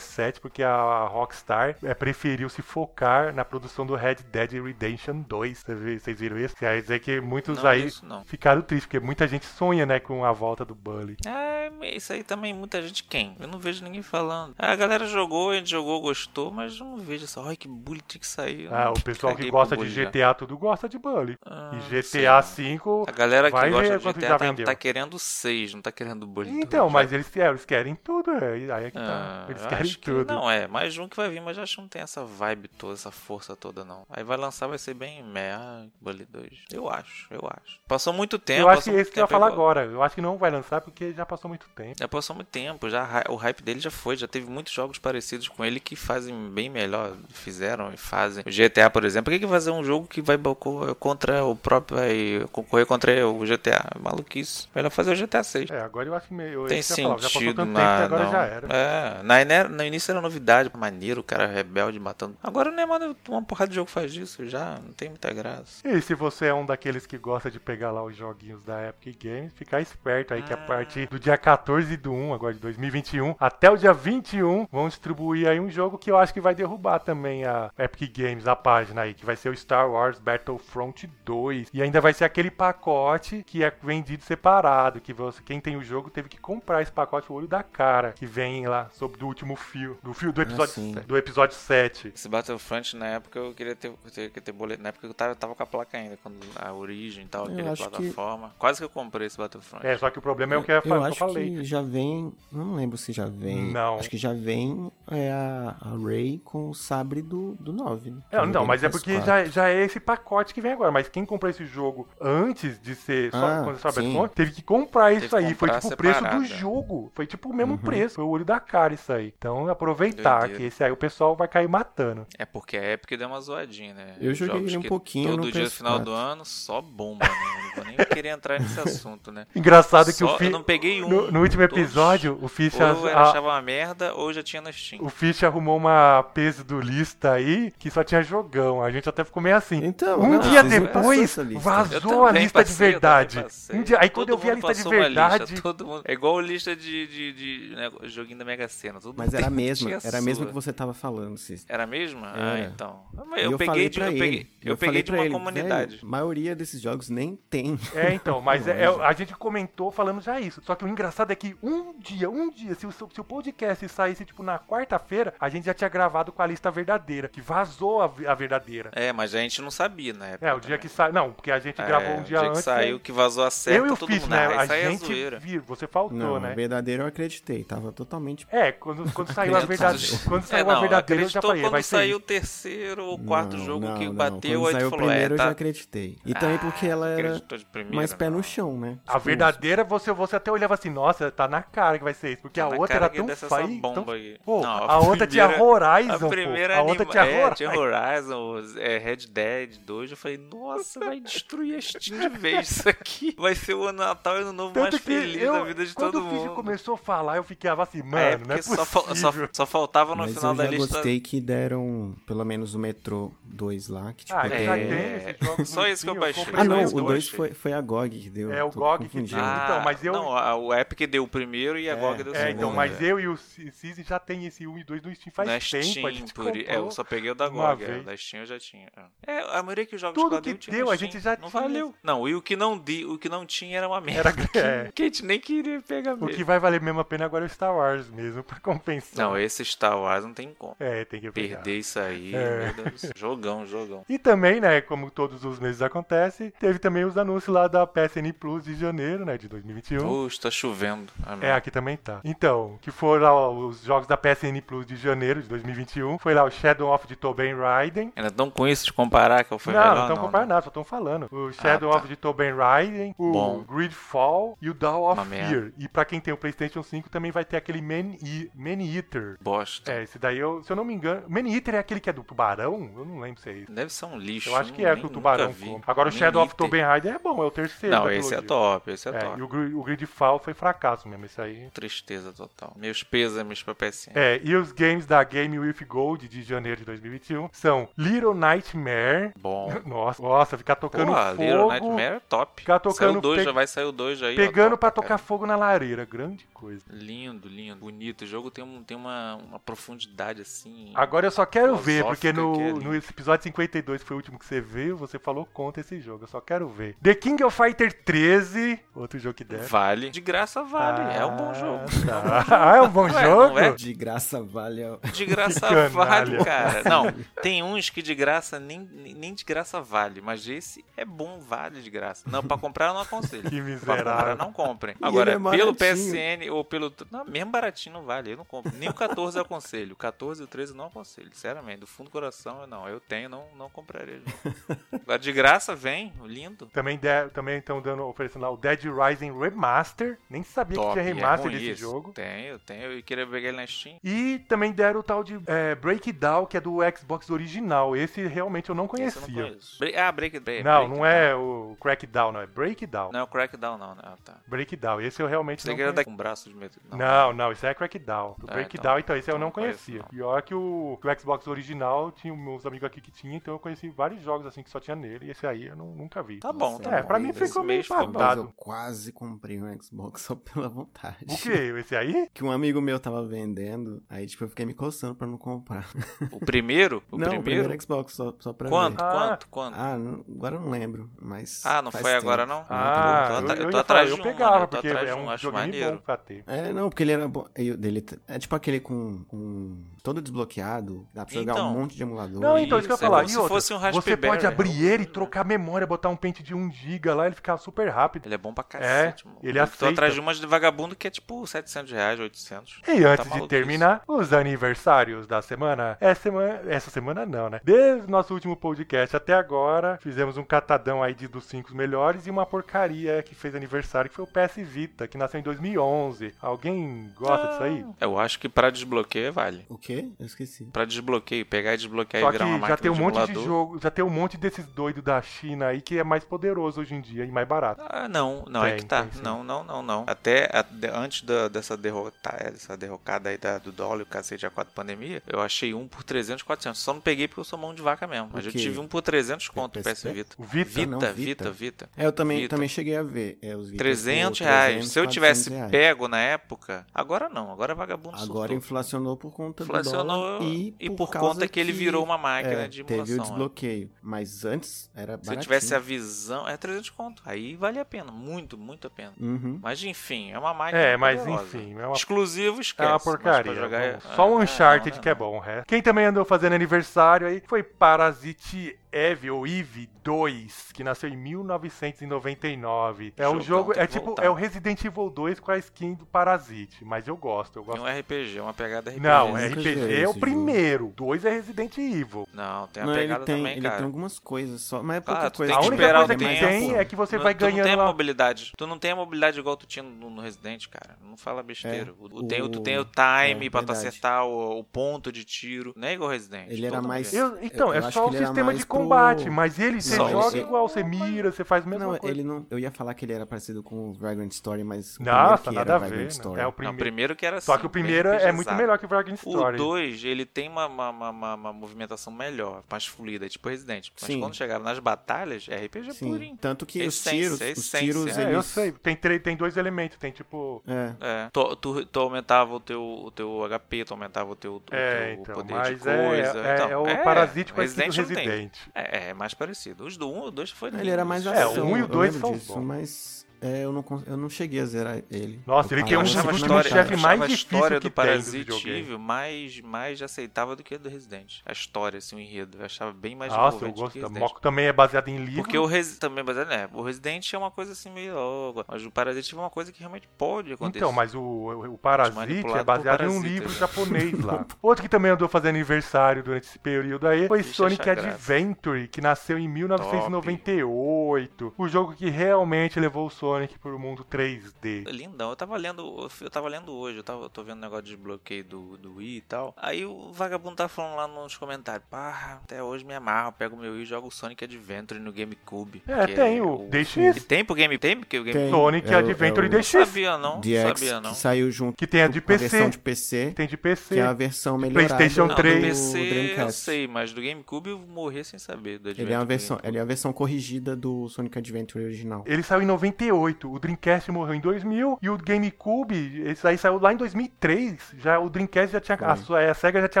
2017 porque a Rockstar é, preferiu se focar na produção do Red Dead Redemption 2. Você vê- Vocês viram isso? Quer dizer que muitos Não, aí isso ficaram tristes, porque muita gente sonha, né, com a volta do Bully. É, isso aí também muita gente quem? Eu não vejo ninguém falando. A galera jogou, a gente jogou, gostou, mas não vejo essa. Ai, que bully tinha que sair. Ah, o pessoal que gosta de bully já. GTA tudo gosta de Bully. Ah, e GTA. V A galera que gosta de GTA tá, tá querendo 6, não tá querendo bully. Então, mas eles querem, eles querem tudo, é, aí é que Ah, tá. Eles querem que não, é, mais um que vai vir, mas acho que não tem essa vibe toda, essa força toda, não. Aí vai lançar, vai ser bem meh, ah, Bully 2. Eu acho, eu acho. Passou muito tempo. eu acho que esse que eu ia tempo, falar igual- agora. Eu acho que não vai lançar porque já passou muito tempo. Já passou muito tempo, já o hype dele já foi, já teve muitos jogos parecidos com ele que fazem bem melhor, fizeram e fazem. O GTA, por exemplo, por que, que fazer um jogo que vai co- contra o próprio, vai concorrer contra o GTA? Maluquice. Melhor fazer o GTA 6. É, agora eu acho que meio. Tem ia falar, Já passou sentido, tanto tempo que agora não. já era. É, na, no início era novidade, maneiro, o cara rebelde matando. Agora não é mais uma porrada de jogo faz isso, já não tem muita graça. E se você é um daqueles que gosta de pegar lá os joguinhos da Epic Games, ficar esperto aí que a Ah. partir do dia 14 do 1, agora de 2021, até o dia 21, vão distribuir aí um jogo que eu acho que vai derrubar também a Epic Games, a página aí, que vai ser o Star Wars Battlefront 2. E ainda vai ser aquele pacote que é vendido separado, que você, quem tem o jogo teve que comprar esse pacote o olho da cara, que vem lá sobre do último fio, do fio do episódio, sim. se- do episódio 7. Esse Battlefront na época eu queria ter, eu queria ter boleto. Na época eu tava, tava com a placa ainda, quando a origem e tal, Eu aquela acho que- plataforma. Quase que eu comprei esse Battlefront. É, só que o problema é o que eu, Eu que eu acho falei. que já vem. Não lembro se já vem. Não. Acho que já vem é, a, a Ray com o sabre do, do 9. Né? Não, Que não, mas é porque PS4. já, já é esse pacote que vem agora. Mas quem comprou esse jogo antes de ser só Ah, quando sim. Battlefront, teve que comprar isso que aí. Foi comprar tipo o preço do é. jogo. Foi tipo o mesmo Uhum. preço. Foi o olho da cara isso aí. Então aproveitar Doideira. que esse aí o pessoal vai cair matando. É porque a Epic deu uma zoadinha, né? Eu joguei Jogos ele um que pouquinho Todo no dia no final PS4. do ano, só bomba, né? Não vou nem querer entrar nesse assunto, né? Engraçado que Só- o Fi- eu não peguei um. no, no último todos. episódio, o Fish, Ou a- achava uma merda, ou já tinha na Steam. o Fish arrumou uma peso do lista aí que só tinha jogão. A gente até ficou meio assim. Então, um não, dia depois vazou a lista de passei, eu verdade. Um dia, aí Todo quando eu vi a lista de verdade. lista, todo mundo- É igual lista de, de, de, né, joguinho da Mega Sena. Todo Mas mundo era a mesma, era a mesma que você tava falando, Cis. Era a mesma? Ah, Era. então. E Eu, eu peguei falei de, pra eu ele. peguei, eu falei peguei de pra uma ele, comunidade. "Velho, a maioria desses jogos nem tem. É, então, mas é, é- a gente comentou falando já isso. Só que o engraçado é que um dia, um dia, se o, se o podcast saísse, tipo, na quarta-feira, a gente já tinha gravado com a lista verdadeira, que vazou a, a verdadeira. É, mas a gente não sabia na época. É, o dia que saiu. Não, porque a gente É, gravou um o dia, dia antes. que saiu, né? que vazou a certa, eu e o todo Fish, mundo, né? ah, A isso aí é gente zoeira. viu, você faltou, Não, né? verdadeiro eu acreditei. Tava totalmente. É, quando, quando saiu a verdadeira. Quando É, saiu a não, verdadeira, eu já falei, quando vai saiu o terceiro ou quarto Não, jogo não, que não. bateu, Quando aí tu saiu o falou, é, primeiro eu tá... já acreditei. E também porque ela Ah, era primeira, mais pé no chão, né? A Tipo, verdadeira, você, você até olhava assim, nossa, tá na cara que vai ser isso. Porque Tá a outra cara era tão feia. bomba Tão... aí. Pô, Não, a, outra tinha primeira- Horizon, A primeira pô. A outra tinha é, Horizon. tinha é, Red Dead 2. Eu falei, nossa, vai destruir a Steam de vez isso aqui. Vai ser o Natal e Ano Novo mais feliz eu, da vida de quando todo o Fish mundo. começou a falar, eu ficava assim, é, mano, não é possível. só, só, só faltava no Mas final eu da já lista. gostei que deram pelo menos o Metro 2 lá, que tipo Ah, já É, tem esses jogos só esse que eu baixei. Ah, não, o eu 2 achei. foi, foi a GOG que deu. É, o GOG que deu. Ah, Então, mas eu- Não, a- o Epic deu o primeiro e a É, GOG deu o É, segundo. então, mas né? eu e o Cizi já tem esse 1 e 2 no Steam faz na tempo. Steam, a gente por... é, eu só peguei o da GOG, é, o da Steam eu já tinha. É, a maioria que os jogos Tudo que tinha deu, a gente já Não tinha. valeu. Não, e o que não, di... o que não tinha era uma merda. Era- que, é. que a gente nem queria pegar O mesmo. que vai valer mesmo a pena agora é o Star Wars mesmo, pra compensar. Não, esse Star Wars não tem como. É, tem que pegar. Perder isso aí, É. meu Deus. Jogão, jogão. E também, né, como todos os meses acontece, teve também os anúncios lá da PSN Plus de janeiro, né, de 2021. Puxa, tá chovendo. Ah, não. É, aqui também tá. Então, que foram lá os jogos da PSN Plus de janeiro de 2021. Foi lá o Shadow of the Tobin Raiden. Ainda tão com isso de comparar que foi não, melhor? não estão não, comparando né? nada, só estão falando. O Shadow tá. of de Tobin Raider, o Bom. Gridfall e o Dawn of Uma Fear. merda. E pra quem tem o PlayStation 5 também vai ter aquele Man, E- Man Eater. Bosta. É, esse daí, eu, se eu não me engano. Man Eater é aquele que é do tubarão? Eu não lembro se é isso. Deve ser um lixo. Eu acho que é nem- que o tubarão. Agora o Shadow of. Tobin Raider é bom, é o terceiro. Não, esse é top, esse é, É, top. e o, o Gridfall foi fracasso mesmo, esse aí. Tristeza total. Meus pêsames pra PSN. É, e os games da Game with Gold de janeiro de 2021 são Little Nightmare. Bom. Nossa, nossa, ficar tocando Porra, fogo. Little Nightmare é top. Ficar tocando o 2, pe- já vai sair o 2 aí. ó, Pegando top, pra cara. tocar fogo na lareira. Grande coisa. Lindo, lindo, bonito. O jogo tem, um, tem uma, uma profundidade assim. Agora eu só quero ver, porque no, que é no episódio 52, que foi o último que você viu, você falou conta esse jogo. Eu só quero ver. The King of Fighter 13, outro jogo que der. Vale. De graça vale. é um bom jogo. tá. Ah, é um bom Ué, jogo? não é? De graça vale. a- De graça vale, cara. Não, tem uns que de graça nem, nem de graça vale, mas esse é bom, vale de graça. Não, pra comprar eu não aconselho. Que Pra miserável. comprar não comprem. Agora, é pelo. PSN ou pelo. Não, mesmo baratinho não vale, eu não compro. Nem o 14 eu aconselho. O 14 e o 13 eu não aconselho, sinceramente. Do fundo do coração, eu não. Eu tenho, não, não compraria. Não. Agora, de graça, vem, lindo. Também de- também estão dando oferecendo lá o Dead Rising Remaster. Nem sabia Top. que tinha é remaster ruim desse esse. jogo. Tenho, tenho. Eu queria pegar ele na Steam. E também deram o tal de é, Breakdown, que é do Xbox original. Esse realmente eu não Esse eu não conhecia. Bre- ah, Break, break Não, break não é o Crackdown, não. É Breakdown. Não é o Crackdown, não. Ah, tá. Breakdown. Esse eu realmente Você não conhecia. um braço de metal. Não, não, isso é Crackdown. O Ah, Breakdown, então, então- esse eu então não não conheço, conhecia. não. Pior que o, que o Xbox original, tinha meus amigos aqui que tinha, então eu conheci vários jogos assim que só tinha nele, e esse aí eu não- nunca vi. Tá bom, tá É, bom. pra mim ficou meio empatado. eu quase comprei um Xbox só pela vontade. O quê? Esse aí? Que um amigo meu tava vendendo, aí tipo eu fiquei me coçando pra não comprar. O primeiro? O não, o primeiro? primeiro Xbox só, só pra Quanto? ver. Ah. Quanto? Quanto? Ah, não- agora eu não lembro, mas... Ah, não faz foi agora, tempo. não? Ah, tô eu, atra- eu, eu tô ia atrás de eu um, pegava, mano, eu porque atrás é de um, acho joguinho maneiro. bom pra ter. É, não, porque ele era bom. e o dele t- é tipo aquele com, com todo desbloqueado, dá pra jogar Então. um monte de emulador. Não, então, isso que eu ia é falar. se outra, fosse um você Raspberry, pode abrir né? ele e trocar a memória, botar um pente de 1GB lá, ele fica super rápido. Ele é bom pra cacete, mano. ele Eu aceita. Tô atrás de umas de vagabundo que é tipo 700 reais, 800. E antes de terminar, os aniversários da semana. Essa semana, essa semana não, né? Desde o nosso último podcast até agora, fizemos um catadão aí de, dos cinco melhores e uma porcaria que fez aniversário, que foi o PS Vita, que nasceu em 2011. Alguém gosta disso aí? Eu acho que pra desbloqueio vale. O quê? Eu esqueci. Pra desbloqueio, pegar e desbloquear Só e virar uma que máquina já tem um monte de jogo, já tem um monte desses doidos da China aí que é mais poderoso hoje em dia e mais barato. Ah, não, não é Tem, que tá. tem não, não, não, não. Até a- de- antes da- dessa, derrota, é, dessa derrocada aí da- do dólar e o cacete a 4 pandemia, eu achei um por 300, 400. Só não peguei porque eu sou mão de vaca mesmo. Mas eu tive um por 300 conto, o PS? Vita. O Vita? Vita, Não, Vita, Vita. Vita. É, eu também, Vita. também cheguei a ver. É, os Vitas 300 por reais. 300, Se eu tivesse 400 reais. pego na época, agora não, agora é vagabundo Agora surtou. inflacionou por conta do Inflacionou dólar e, e por, por causa conta que ele virou uma máquina é, de Teve o emulação, é. desbloqueio. Mas antes era Se eu baratinho. tivesse a visão, é 300 conto. Aí vale a pena, muito, muito a pena. Uhum. Mas enfim, é uma máquina É, mas poderosa. enfim, é uma Exclusivo, É esquece. uma mas pra porcaria. jogar é- Só um é, Uncharted não, que é não. bom, o resto. Quem também andou fazendo aniversário aí foi Parasite Eve ou Eve 2, que nasceu em 1999. É um Jogão, jogo, tem é tipo, voltar. é o Resident Evil 2 com a skin do Parasite, mas eu gosto, eu É gosto. um RPG, uma pegada RPG. Não, RPG é o primeiro. 2 é Resident Evil. Não, tem a Não, ele pegada tem, também, ele cara. tem algumas coisas só, mas é pouca Claro, tu coisa. tem A que única coisa o que tempo. tem é que você Não- vai tu não ganhando tem a mobilidade. Tu não tem a mobilidade igual tu tinha no, no Resident, cara. Não fala besteira. É, o, o- tem, o- tu tem o time é, pra tu acertar o, o ponto de tiro. Não é igual Resident. Ele era mais- Eu- então, eu é só o ele sistema de pro- combate, mas ele você Não, joga ele- igual, você mira, você faz a mesma Não, coisa. ele não. Eu ia falar que ele era parecido com o Vagrant Story, mas. o Nossa, primeiro que nada era a ver. Vagrant né? Story. É o Não, o primeiro. primeiro que era Só assim, que o primeiro é muito melhor que o Vagrant O Story. 2, ele tem uma, uma, uma, uma- uma movimentação melhor, mais fluida, é tipo Resident. Mas Sim. quando chegava nas batalhas, é RPG Sim. purinho. Tanto que os Essência, tiros. Os tiros, É, eles. eu sei. Tem, tre- tem dois elementos. Tem tipo. É. É, tu, tu, tu aumentava o teu, o teu HP, tu aumentava o teu, o É, teu então. poder Mas de é, coisa. é, então, é o skin do Resident. Resident. É, é mais parecido. Os do 1 e o 2 foi Ele era mais É, ação. o um e o eu dois lembro são disso, bons. mas. É, eu não, eu não cheguei a zerar ele. Nossa, ele tem eu um chefe mais difícil história que do Parasite. Evil mais, mais aceitável do que a do Resident. A história, assim, o enredo. Eu achava bem mais Nossa, eu gosto. que da Resident. Moco também é baseado em livro. Porque o Resident também, é, o Resident é uma coisa assim meio louca, mas o Parasite é uma coisa que realmente pode acontecer. Então, mas o, o, o Parasite é baseado em um livro já. japonês lá. Outro que também andou fazendo aniversário durante esse período aí foi Deixa Sonic achar graça. Adventure, que nasceu em 1998. O jogo que realmente levou o Sonic pro mundo 3D. Lindão, eu tava lendo, eu tava lendo hoje, eu, tava, eu tô vendo um negócio de desbloqueio do, do Wii e tal. Aí o vagabundo tá falando lá nos comentários, pá, até hoje me amarro, pego meu Wii e jogo Sonic Adventure no GameCube. É, que tem o DX. Que tem pro Game, tem porque o Game Tem. Sonic É o- Adventure é o- DX. Sabia não, DX, sabia não. que saiu junto Que tem a de a PC. versão de PC, Tem de PC. que é a versão melhorada PlayStation Não, do 3. do PC eu Dreamcast. sei, mas do GameCube eu morri sem saber. Do Ele é, do versão, ele é a versão corrigida do Sonic Adventure original. Ele saiu em 98, o Dreamcast morreu em 2000 e o GameCube, esse aí saiu lá em 2003. Já o Dreamcast já tinha a, Foi. sua, a Sega já tinha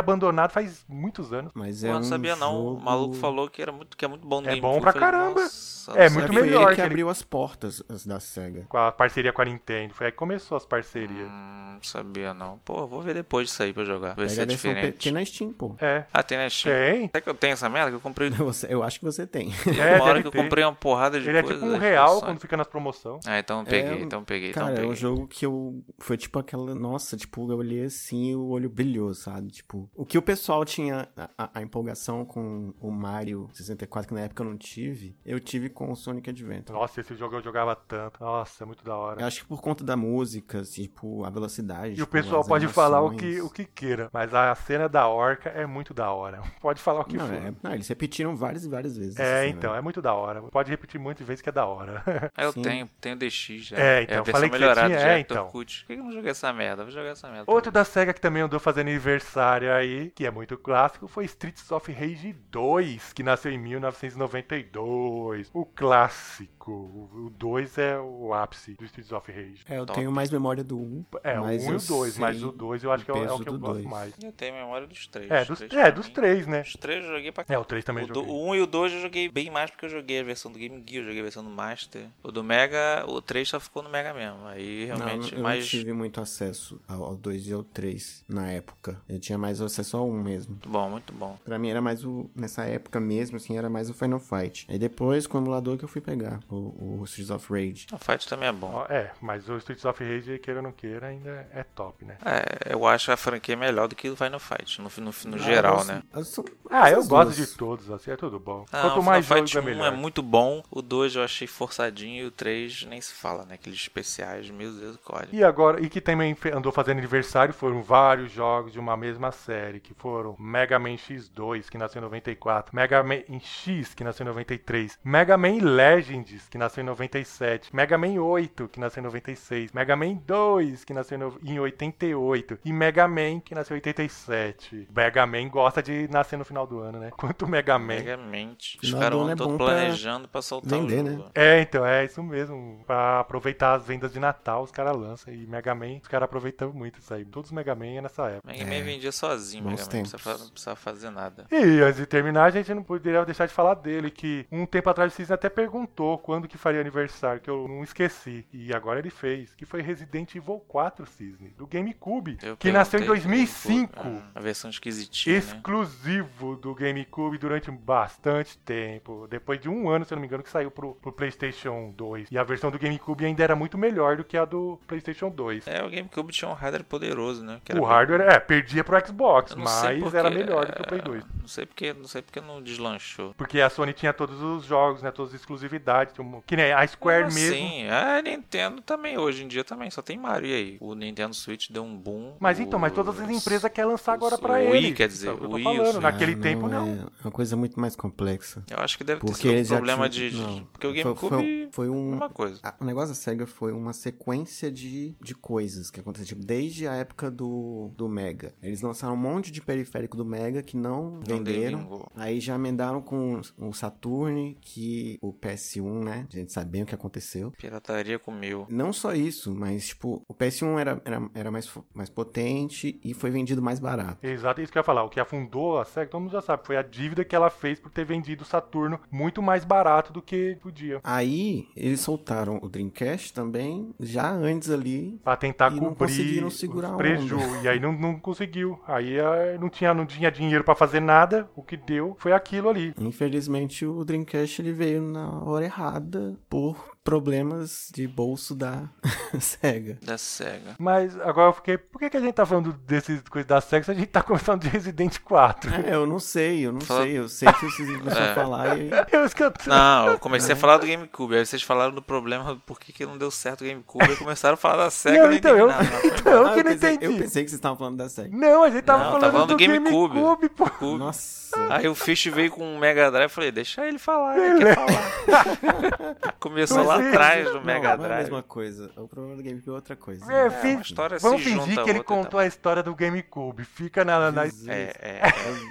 abandonado faz muitos anos. Mas é eu não um sabia não. jogo- O maluco falou que era muito, que é muito bom no É GameCube. bom pra Eu falei, caramba. "Nossa, É não muito sabia." foi melhor ele que que ele- abriu as portas as da SEGA. Com a parceria com a Nintendo. Foi aí que começou as parcerias. Hum, não sabia não. Pô, vou ver depois disso aí pra jogar. Ver se é diferente. Tem na Steam, pô. É. Ah, tem na Steam. Tem. Será que eu tenho essa merda? Que eu comprei. Você- eu acho que você tem. É, uma hora que eu ter. comprei uma porrada de Ele é coisa. tipo um da real quando fica nas promoções. Ah, então eu peguei, É, então peguei, Cara, então é eu um peguei. jogo que eu. Foi tipo aquela. Nossa, tipo, eu olhei assim e o olho brilhou, sabe? Tipo, o que o pessoal tinha. A, a- a empolgação com o Mario 64, que na época eu não tive, eu tive com o Sonic Adventure. Nossa, esse jogo eu jogava tanto. Nossa, é muito da hora. Eu acho que por conta da música, assim, tipo, a velocidade. E o tipo, pessoal as pode falar o que, o que queira, mas a cena da orca é muito da hora. Pode falar o que Não, for. é, não, eles repetiram várias e várias vezes. É, cena. então, é muito da hora. Pode repetir muitas vezes que é da hora. Eu Sim. tenho, tenho DX já. É, então, a versão falei que melhorada tinha, é, então. Orkut. Por que eu não joguei essa merda? Vou jogar essa merda. Outro também. da SEGA que também andou fazendo aniversário aí, que é muito clássico, foi Streets of Rage 2, que nasceu em 1992. O clássico. O 2 é o ápice do Streets of Rage. É, eu Top. tenho mais memória do 1. É, o 1 mas e o 2, mas o 2 eu acho que é, o- é o peso que eu do gosto dois. mais. Eu tenho memória dos três. É, Os dos, três é, pra dos mim. três, né? Os três eu joguei pra É, o 3 também O, joguei. do, o 1 e o 2 eu joguei bem mais porque eu joguei a versão do Game Gear, eu joguei a versão do Master. O do Mega, o 3 só ficou no Mega mesmo. Aí Não, realmente eu mais. não tive muito acesso ao ao 2 e ao 3 na época. Eu tinha mais acesso ao 1 mesmo. Muito bom, muito bom. Pra mim era mais o. Nessa época mesmo, assim, era mais o Final Fight. Aí depois, com o emulador que eu fui pegar, o, o Streets of Rage. O Fight também é bom. É, mas o Streets of Rage, queira ou não queira, ainda é top, né? É, eu acho a franquia melhor do que o Final Fight, no, no, no Ah, geral, eu- né? eu sou- Ah, eu gosto duas. de todos, assim, é tudo bom. Não, Quanto o mais Final Fight é 1 melhor. é muito bom, o 2 eu achei forçadinho e o 3 nem se fala, né? Aqueles especiais, meu Deus, código. E agora, e que também andou fazendo aniversário, foram vários jogos de uma mesma série, que foram Mega Man X2, que nasceu em 94, Mega Man X, que nasceu em 93, Mega Man Legends, que nasceu em 97, Mega Man 8, que nasceu em 96, Mega Man 2, que nasceu em no- em 88, e Mega Man, que nasceu em 87. Mega Man gosta de nascer no final do ano, né? Quanto Mega Man. Megamente. Os Final caras do é estão bom pra planejando pra soltar vender, o né? jogo. É, então, é isso mesmo. Pra aproveitar as vendas de Natal, os caras lançam. E Mega Man, os caras aproveitam muito isso aí. Todos os Mega Man é nessa época. Mega Man vendia sozinho, bons Mega Man. Não precisava, não precisava fazer nada. E antes de terminar, a gente não poderia deixar de falar dele, que um tempo atrás o Cisne até perguntou quando que faria aniversário, que eu não esqueci. E agora ele fez, que foi Resident Evil 4, Cisne, do GameCube, Eu que nasceu em perguntei, 2005. ah, a versão esquisitinha, né? Exclusivo do GameCube durante bastante tempo. Depois de um ano, se eu não me engano, que saiu pro, pro PlayStation 2. E a versão do GameCube ainda era muito melhor do que a do PlayStation 2. É, o GameCube tinha um hardware poderoso, né? que era O hardware, é, perdia pro Xbox, não mas porque- era melhor do que o Play 2. Não sei porque, não sei porque não deslanchou. Porque a Sony tinha todos os jogos, né? Todas as exclusividades. tinha Que nem a Square Como mesmo. Sim, a Nintendo também, hoje em dia também, só tem Mario e aí. O Nintendo Switch deu um boom. Mas o- então, mas todas as empresas querem lançar agora o pra Wii, ele. quer dizer, É o Wii, falando. Naquele Ah, tempo, não. É uma coisa muito mais complexa. Eu acho que deve ter Porque sido um problema tinham- de, não, Porque o foi- GameCube. foi, foi um. Mesma coisa. Ah, O negócio da SEGA foi uma sequência de, de coisas que aconteceram. Tipo, desde a época do, do Mega. Eles lançaram um monte de periférico do Mega que não Não venderam. Aí já emendaram com o Saturn, que o PS1, né? A gente sabe bem o que aconteceu. Pirataria comeu. Não só isso, mas, tipo, o PS1 era, era, era mais, mais potente e foi vendido mais barato. Exato, é isso que eu ia falar. O que afundou a SEGA, todo mundo já sabe, foi a dívida que ela fez por ter vendido o Saturno muito mais barato do que podia. Aí eles lançaram o Dreamcast também, já antes ali. Pra tentar E não cobrir conseguiram segurar preju. E aí não, não conseguiu. Aí eh, não tinha, não tinha dinheiro pra fazer nada. O que deu foi aquilo ali. Infelizmente, o Dreamcast ele veio na hora errada por problemas de bolso da SEGA. Da SEGA. Mas agora eu fiquei. Por que, que a gente tá falando desses coisas da sexo? A gente tá conversando de Resident 4. É, eu não sei, eu não Fala- sei. Eu sei que vocês começaram É. a falar e. Eu escuto. Não, eu comecei a falar do GameCube. Aí vocês falaram do problema do porquê que não deu certo o GameCube. Aí começaram a falar da SEGA. Não, então, entendi eu- nada. Não, foi então, eu Ah, que não pensei, entendi. eu pensei que vocês estavam falando da SEGA. Não, a gente tava Não, falando, tá falando do do GameCube. GameCube, pô. Cube. Nossa. Aí o Fish veio com um Mega Drive. Eu falei, deixa ele falar, ele quer falar. Começou lá atrás do Não, Mega não é a Drive. mesma coisa. O problema do GameCube é outra coisa. É, É, uma história Vamos fingir que ele contou a história do GameCube. Fica na. na... Jesus. É, é.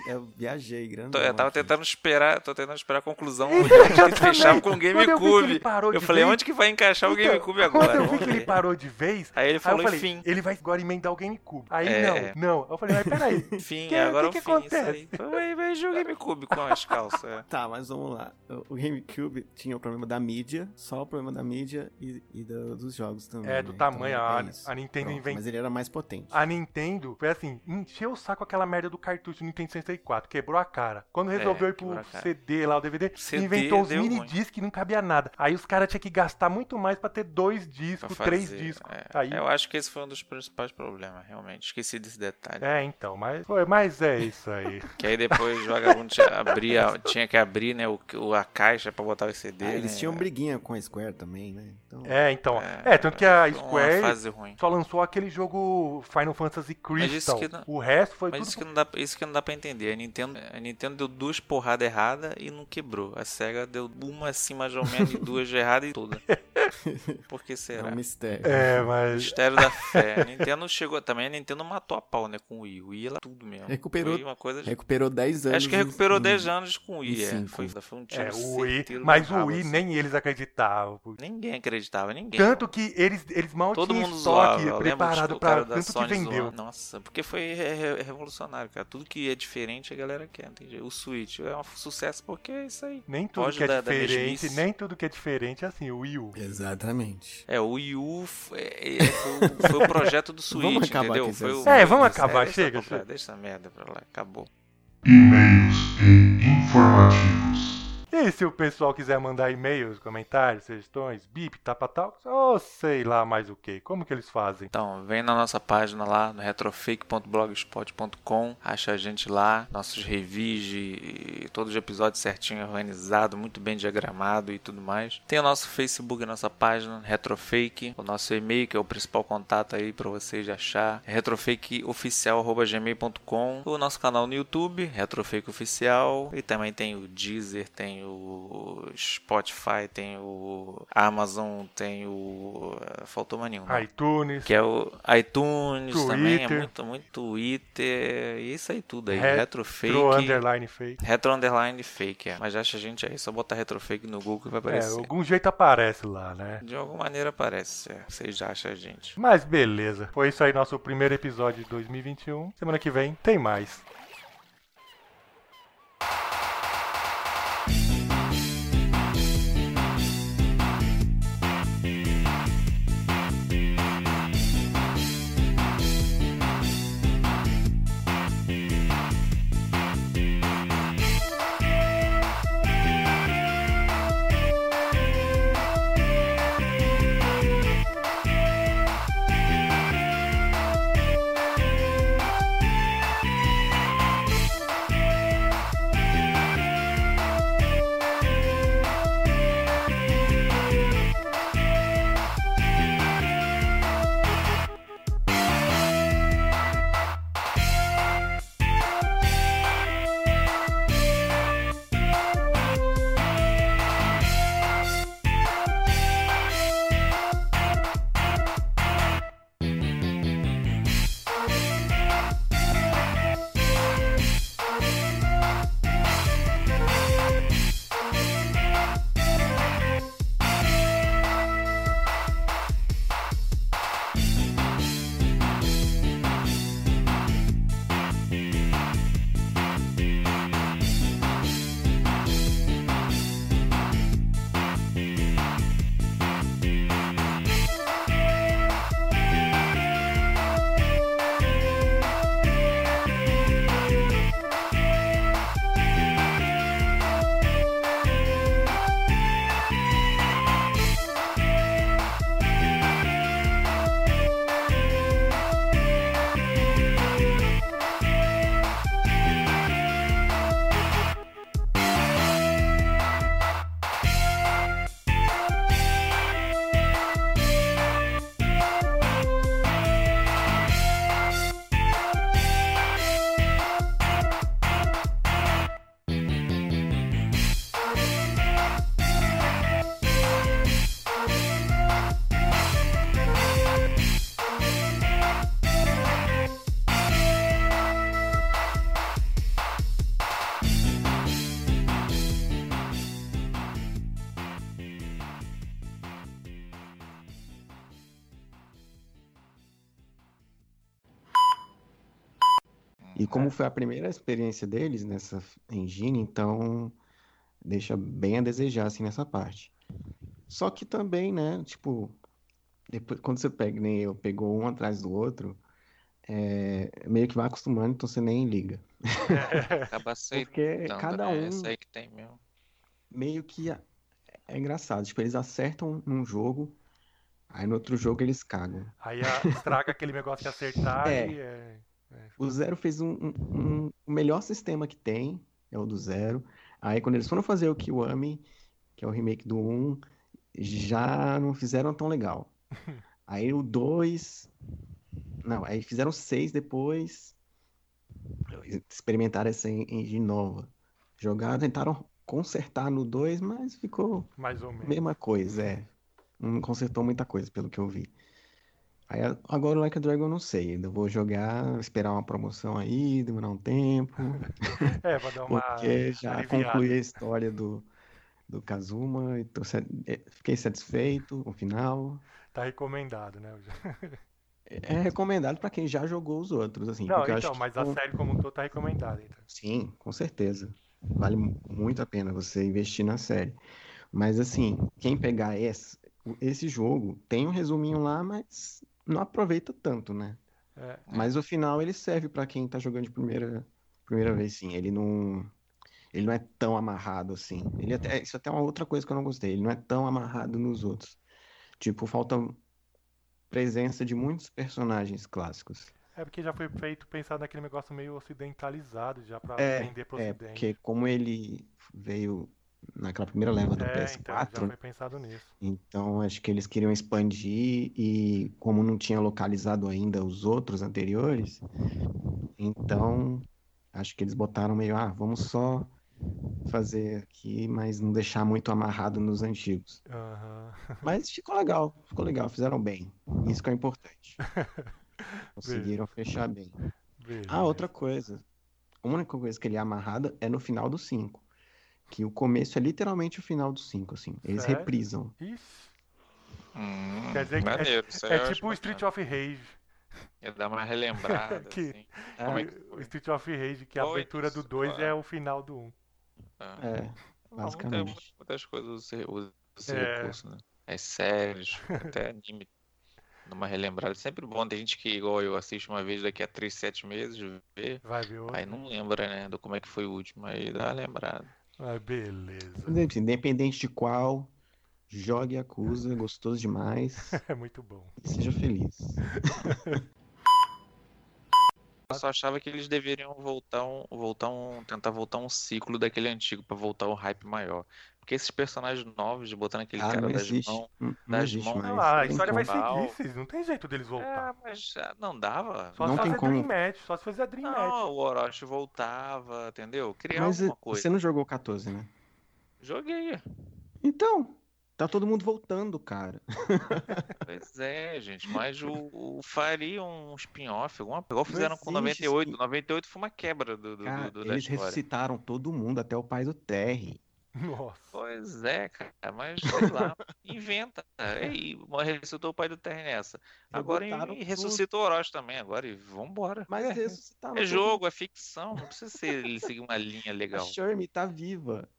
Eu, eu viajei, grande. Tô- eu tava tentando esperar, tô tentando esperar a conclusão. Então, a gente eu fechava com o eu que GameCube. Eu de falei, vez- onde que vai encaixar o Então, GameCube agora? Quando eu vi que ele parou de vez, Aí ele aí falou, eu falei, enfim. ele vai agora emendar o GameCube. Aí É, não, é. não. Eu falei, mas peraí. Enfim, Que- agora que o que fim, acontece? isso aí. Vai jogar GameCube com as calças. é. Tá, mas vamos lá. O o GameCube tinha o problema da mídia, só o problema da mídia e, e do- dos jogos também. É, do né? tamanho, Então, a- é isso. a Nintendo Pronto, invent- Mas ele era mais potente. A Nintendo foi assim, encheu o saco aquela merda do cartucho do Nintendo 64, quebrou a cara. Quando resolveu É, ir pro. CD lá, o DVD, CD inventou os mini discs que não cabia nada. Aí os caras tinham que gastar muito mais pra ter dois discos, fazer, três discos. é. Aí, Eu acho que esse foi um dos principais problemas, realmente. Esqueci desse detalhe. é, então, mas, foi, mas é isso aí. Que aí depois o vagabundo tinha, abria, tinha que abrir né, o, a caixa pra botar o CD. Ah, eles né? tinham briguinha com a Square também, né? Então, É, então. É, tanto que a Foi Square Uma fase ruim. só lançou aquele jogo Final Fantasy Crystal. que não- O resto foi Mas tudo. isso que, não dá, isso que não dá pra entender. A Nintendo, a Nintendo deu duas porradas erradas e não quebrou. A SEGA deu uma assim mais ou menos e duas de errada e toda. Por que é será? um mistério. É, mas. Mistério da fé. A Nintendo chegou também, a Nintendo matou a pau, né, com o Wii. O Wii ela tudo mesmo. Recuperou- uma coisa de- Recuperou 10 anos. Acho que recuperou em- 10 anos com o Wii, é. Foi, foi um tiro É, o Wii. Mas o Wii assim. nem eles acreditavam. Ninguém acreditava, ninguém. Tanto que eles, eles mal Todo tinham mundo estoque zoava. Preparado pra tanto que Sony vendeu. zoando. Nossa, porque foi re- re- revolucionário, cara. Tudo que é diferente a galera quer. Entende? O Switch é um sucesso porque é isso aí. Nem tudo Foge que é diferente, nem tudo que é diferente é assim, o Wii U. Exatamente. É, o Wii U f- é- é- foi, o- foi o projeto do Switch, Vamos acabar entendeu? Foi o-. É, vamos acabar, deixa chega, pra lá, chega. Deixa essa merda pra lá, acabou. E-mails e informativos. E se o pessoal quiser mandar e-mails, comentários, sugestões, bip, tapa-tal, ou sei lá mais o que, como que eles fazem? Então, vem na nossa página lá, no retrofake.blogspot.com, acha a gente lá, nossos reviews de todos os episódios certinho organizado, muito bem diagramado e tudo mais. Tem o nosso Facebook, nossa página, Retrofake, o nosso e-mail, que é o principal contato aí para vocês achar, é retrofakeoficial.gmail.com, o nosso canal no YouTube, Retrofake Oficial, e também tem o Deezer, tem o Spotify, tem o Amazon, tem o... faltou mais nenhum. né? iTunes, Que é o iTunes também, é Twitter. muito, muito Twitter, isso aí tudo aí. Retro Retrofake. Retro Underline Fake. Retro Underline Fake, é. Mas acha a gente aí, só botar Retrofake no Google que vai É, aparecer. algum jeito aparece lá, né? De alguma maneira aparece, é. Vocês já acham a gente. Mas beleza, foi isso aí nosso primeiro episódio de 2021. Semana que vem tem mais. Como foi a primeira experiência deles nessa engine, então deixa bem a desejar assim nessa parte. Só que também, né, tipo, depois, quando você pega, nem eu, pegou um atrás do outro, é, meio que vai acostumando, então você nem liga. Acaba aceitando, Porque cada um Essa aí que tem mesmo. meio que é, é engraçado. Tipo, eles acertam num jogo, aí no outro jogo eles cagam. Aí a- estraga aquele negócio de acertar É. e é. O Zero fez um, um- um- o melhor sistema que tem, é o do Zero. Aí quando eles foram fazer o Kiwami, que é o remake do 1, já não fizeram tão legal. Aí o 2. Não, aí fizeram 6 depois. Experimentaram essa en- engine nova. Jogaram, tentaram consertar no 2, mas ficou Mais ou menos. Mesma coisa, é. Não consertou muita coisa, pelo que eu vi. Aí, agora o Like a Dragon eu não sei. Ainda vou jogar, esperar uma promoção aí, demorar um tempo. É, pra dar uma. Porque já aliviada. concluí a história do, do Kazuma e eh, fiquei satisfeito com o final. Tá recomendado, né? É recomendado pra quem já jogou os outros, assim. Não, então, mas que a série como um todo tá recomendada, então. Sim, com certeza. Vale mu- muito a pena você investir na série. Mas assim, quem pegar esse, esse jogo, tem um resuminho lá, mas não aproveita tanto, né? É, Mas o final ele serve pra quem tá jogando de primeira, primeira vez, sim. Ele não, ele não é tão amarrado assim. Ele até, isso até é uma outra coisa que eu não gostei. Ele não é tão amarrado nos outros. Tipo, falta presença de muitos personagens clássicos. é porque já foi feito pensado naquele negócio meio ocidentalizado, já pra É, vender pro É, ocidente. porque como ele veio naquela primeira leva do É, então, já PS4, foi pensado nisso. Então, acho que eles queriam expandir e como não tinha localizado ainda os outros anteriores, então acho que eles botaram meio, ah, vamos só fazer aqui, mas não deixar muito amarrado nos antigos. Aham. Mas ficou legal, ficou legal, fizeram bem. Isso que é importante. Conseguiram fechar bem. Beleza. Ah, outra coisa. A única coisa que ele é amarrado é no final do 5. Que o começo é literalmente o final do 5, assim. Eles Sério? reprisam. Hum, Quer dizer que é- maneiro, é acho tipo o Street bacana. of Rage. Ia dar uma relembrada, Que- assim. Como é que O Street of Rage, que a Foi abertura do isso, 2 é. é o final do 1. Ah. É, Não, basicamente. muita- muitas coisas você usa esse É. recurso, né? As séries, até anime. Numa relembrada. Sempre bom. Tem gente que, igual eu, assiste uma vez daqui a 3, 7 meses, vê. Vai ver outro. Aí não lembra, né? Do como é que foi o último. Aí dá uma lembrada. Ah, beleza. Independente de qual, jogue Acusa, gostoso demais. É muito bom. e seja feliz. Eu só achava que eles deveriam voltar um, voltar um, tentar voltar um ciclo daquele antigo pra voltar o hype maior. Porque esses personagens novos, de botar naquele Ah, cara não das existe. mãos. Não, das existe mãos. mais. Não, a história vai seguir, Cis. Não tem jeito deles É, voltar. mas ah, não dava. Só Não se tem fazer como. Dream Match. Só se fazer a Dream Match. Não, o Orochi voltava, entendeu? Criar Mas alguma coisa. você não jogou 14, né? Joguei. Então, tá todo mundo voltando, cara. Pois é, gente, mas o, o faria um spin-off, alguma igual Não fizeram com existe 98. spin- 98 foi uma quebra do, do, Cara, do- da eles ressuscitaram todo mundo, até o pai do Terry. Nossa. Pois é, cara, mas sei lá, inventa. Ei, ressuscitou o pai do Terry nessa. Agora e tudo. ressuscita o Orochi também, agora e vambora. Mas é, ressuscitaram é jogo, é ficção, não precisa ser, ele seguir uma linha A legal. Shermie tá viva.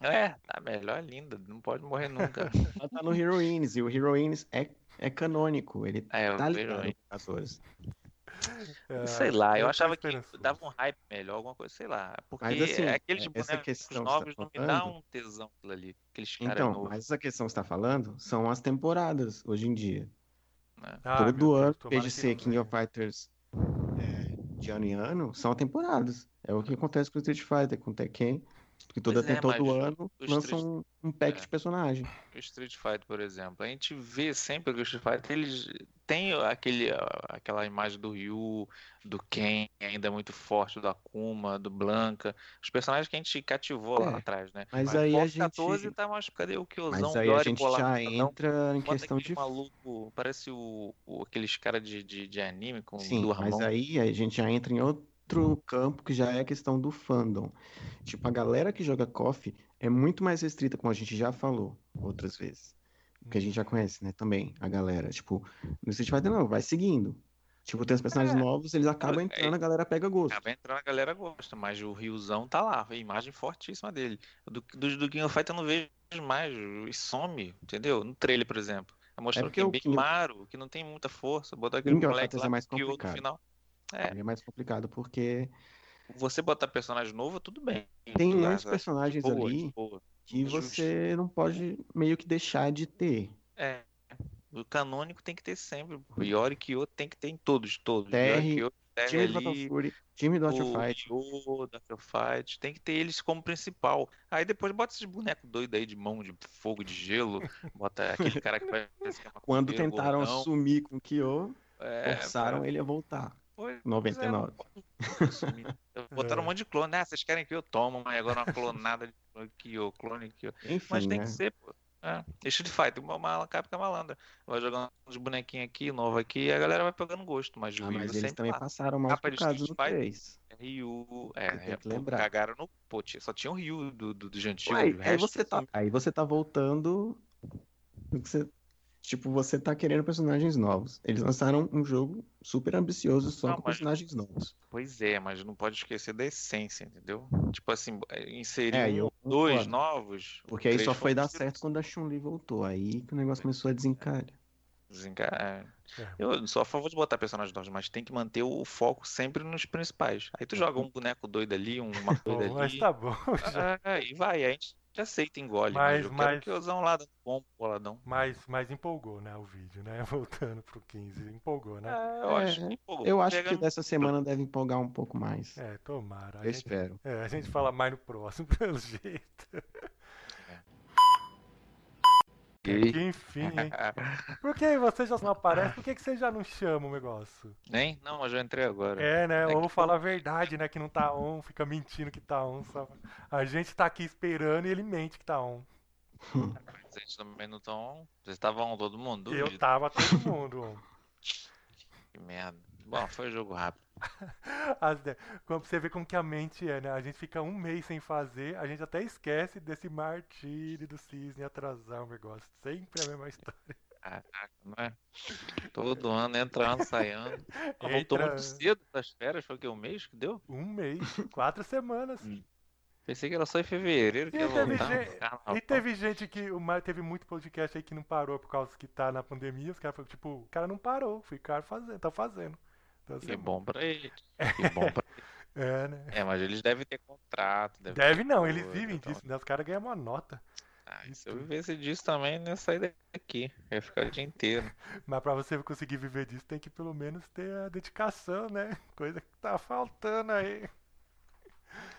É, tá melhor linda, não pode morrer nunca. Ela tá no Heroines, e o Heroines é, é canônico. Ele É, tá ligado no 14. É, Sei lá, eu tô achava que dava um hype melhor, alguma coisa, sei lá. Porque Mas, assim, aqueles é- essa bonecos questão que novos tá não me dá um tesão ali. Aqueles caras Então, novos. mas essa questão que você tá falando são as temporadas hoje em dia. né? Ah, Todo ano, ser não King of Fighters é, de ano em ano, são temporadas. É o que acontece com o Street Fighter, com o Tekken. Porque toda, é, todo ano lançam Street- um, um pack é. de personagem. O Street Fighter, por exemplo, a gente vê sempre que o Street Fighter eles têm aquele, aquela imagem do Ryu, do Ken ainda muito forte, do Akuma, do Blanca, os personagens que a gente cativou lá É, atrás, né? Mas Mas aí a gente. 14 tá mais. Cadê o Kyozão? Mas aí a gente já entra em questão de. maluco, parece o, o- aqueles caras de, de, de anime com Sim, mas aí a gente já entra em outro campo que já é a questão do fandom. Tipo, a galera que joga KOF é muito mais restrita, como a gente já falou outras vezes. Que a gente já conhece, né? Também, a galera. Tipo, no Street Fighter não, vai seguindo. Tipo, tem os personagens É. novos, eles acabam É, entrando, a galera pega gosto. Acaba entrando, a galera gosta, mas o Riozão tá lá, a imagem fortíssima dele. Do, do, do King of Fighter eu não vejo mais, e some, entendeu? No trailer, por exemplo. Mostrou porque que é o bem King- Maro, que não tem muita força, botar aquele King moleque lá é mais que no complicado. final. É, é mais complicado porque você botar personagem novo, tudo bem. tem Tu muitos acha- personagens boa, ali boa. que justo. você não pode meio que deixar de ter. É. O canônico tem que ter sempre. O Yori Kyo tem que ter em todos, todos. Yori Fatal ali, Fury, time do Fight. Fight, tem que ter eles como principal. Aí depois bota esses bonecos doidos aí de mão de fogo, de gelo. Bota aquele cara que parece que é uma Quando tentaram sumir com o Kyo, É, forçaram pra- ele a voltar. Pois 99. é. Botaram É. um monte de clone. Ah, vocês querem que eu tomo, mas agora uma clonada de Kyo, clone Kyo. Enfim, Mas tem né? que ser, pô. É. E Street Fighter, uma, uma Capcom malandra. Vai jogando uns bonequinhos aqui, novo aqui, e a galera vai pegando gosto. Mas Ah, Ryu mas eles também lá. passaram mal no Street Fighter. 3. Ryu, Você é, tem é, que lembrar. cagaram no. Pô, só tinha o Ryu do, do, do. Ué, o aí você tá, aí você tá voltando você, tipo, você tá querendo personagens novos. Eles lançaram um jogo super ambicioso só Não, com mas- personagens novos. Pois é, mas não pode esquecer da essência, entendeu? Tipo assim, inserir É, eu dois novos. Porque aí só foi dar certo quando a Chun-Li voltou. Aí que o negócio começou a desencarar. desenca- é. É. Eu sou a favor de botar personagens novos, mas tem que manter o foco sempre nos principais. Aí tu joga um boneco doido ali, um- uma coisa mas ali. tá bom. já. É, e vai, aí a gente aceita, engole. Mas- Mas, eu mas- quero que usar um lado bom, boladão. Mas, mas empolgou, né, o vídeo, né? Voltando pro 15. Empolgou, né? É, eu acho É, que, pô, Eu acho pega- que dessa semana deve empolgar um pouco mais. É, tomara. A Eu gente, espero. é, a gente fala mais no próximo, pelo jeito. Que enfim, hein? Por que você já não aparece? Por que, que você já não chama o negócio? Nem? Não, mas já entrei agora. É, né? É Ou que- fala a verdade, né? Que não tá on, fica mentindo que tá on. A gente tá aqui esperando e ele mente que tá on. Vocês também não estão. Vocês estavam todo mundo? Eu tava todo mundo on. Que merda. Bom, foi jogo rápido. Quando você vê como que a mente é, né? A gente fica um mês sem fazer, a gente até esquece desse martírio do cisne atrasar o negócio. Sempre a mesma história. Caraca, não é? Todo ano entrando, saindo. Voltou Entra muito cedo das férias, foi o que? Um mês que deu? um mês, quatro semanas. Pensei que era só em fevereiro que E ia teve, voltar. gente, e teve gente que. uma- Teve muito podcast aí que não parou por causa que tá na pandemia. Os caras falaram, tipo, o cara não parou, ficaram fazendo, tá fazendo. Então, Que assim, bom pra eles. Que bom pra... É, né? É, mas eles devem ter contrato. Deve, Deve ter não, coisa, eles vivem então- disso, né? Os caras ganham uma nota. Ah, e se eu vivesse disso também, não ia sair daqui. Eu ia ficar o dia inteiro. Mas pra você conseguir viver disso, tem que pelo menos ter a dedicação, né? Coisa que tá faltando aí.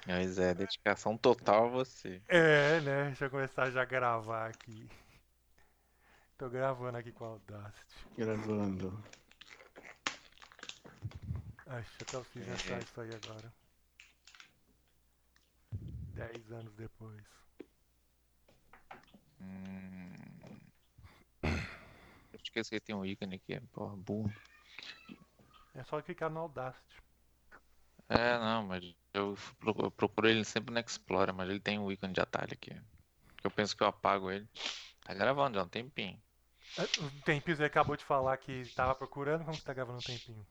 Mas é, dedicação total a você. É, né? Deixa eu começar já a gravar aqui. Tô gravando aqui com a Audacity. Gravando. Acho que eu fiz essa isso aí agora. Dez anos depois. Hum... Eu esqueci que tem um ícone aqui, porra, burro. É só clicar no Audacity. É, não, mas eu pro- eu procuro ele sempre no Explorer, mas ele tem um ícone de atalho aqui. Que eu penso que eu apago ele. Tá gravando já um tempinho. É, O Tempinho, você acabou de falar que tava procurando, como que tá gravando um tempinho?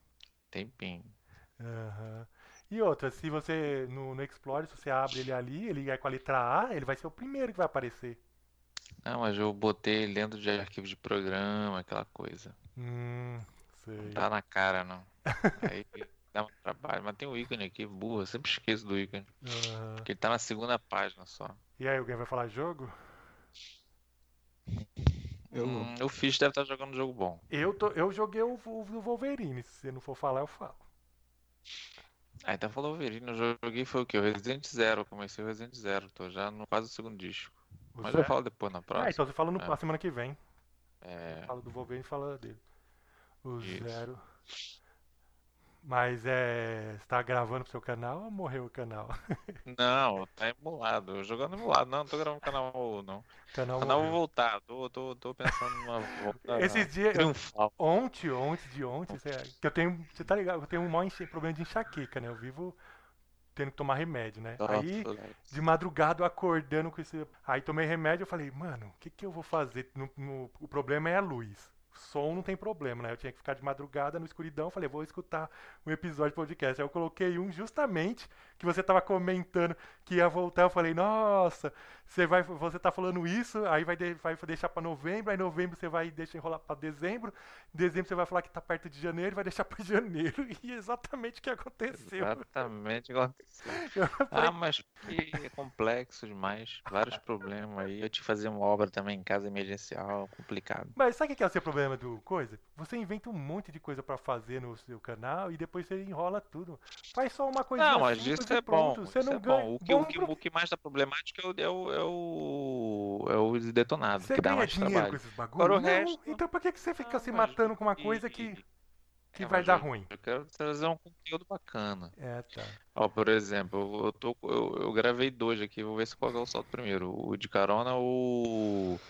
Tempinho. Aham. E outra, se você no, no Explorer, se você abre ele ali, ele é com a letra A, ele vai ser o primeiro que vai aparecer. Não, mas eu botei ele dentro de arquivo de programa, aquela coisa. Hum, sei. Não tá na cara, não. Aí dá um trabalho. Mas tem um ícone aqui, burro, eu sempre esqueço do ícone. Aham. Porque ele tá na segunda página só. E aí, alguém vai falar jogo? Eu. Hum, o Fish deve estar jogando um jogo bom. Eu, tô, eu joguei o, o, Wolverine, se você não for falar, eu falo. Ah, então falou Wolverine, eu joguei foi o quê? O Resident Zero, eu comecei o Resident Zero, tô já no quase o segundo disco. O Mas eu falo depois na Ah, próxima. então você fala no, É. na semana que vem. É, Fala do Wolverine e fala dele. O Isso. Zero. Mas é. Você tá gravando pro seu canal ou morreu o canal? Não, tá emulado. Jogando emulado. Não, não tô gravando canal, não. Canal canal vou voltar. Tô, tô, tô pensando numa volta Esses dias. triunfal. Ontem, ontem de ontem, cê- que eu tenho. Você tá ligado? Eu tenho um maior problema de enxaqueca, né? Eu vivo tendo que tomar remédio, né? Aí, de madrugada, eu acordando com esse. Aí tomei remédio eu falei, mano, o que que eu vou fazer? No- no- O problema é a luz. Som não tem problema, né? Eu tinha que ficar de madrugada no escuridão. Falei, vou escutar um episódio de podcast. Aí eu coloquei um justamente que você tava comentando que ia voltar. Eu falei, nossa, você vai, você tá falando isso, aí vai, de, vai deixar para novembro, aí novembro você vai deixar enrolar para dezembro, dezembro você vai falar que tá perto de janeiro, vai deixar para janeiro. E exatamente o que aconteceu. Exatamente o que aconteceu. ah, mas que é complexo demais, vários problemas aí. Eu te fazer uma obra também em casa emergencial, complicado. Mas sabe o que é o seu problema do coisa? Você inventa um monte de coisa para fazer no seu canal e depois você enrola tudo. Faz só uma coisa Não, mas isso é bom. Você não é ganha. Bom. O, que, bom o, que, pro... o que mais dá problemático é o, é o, é o, é o detonado, você que dá mais trabalho. com esses bagulhos? Não, resto... Então por que, que você fica não, se matando com uma coisa que, que é, vai dar eu, ruim? Eu quero trazer um conteúdo bacana. É, tá. Ó, por exemplo, eu, tô, eu, eu gravei dois aqui, vou ver se qual é o salto primeiro. O de carona ou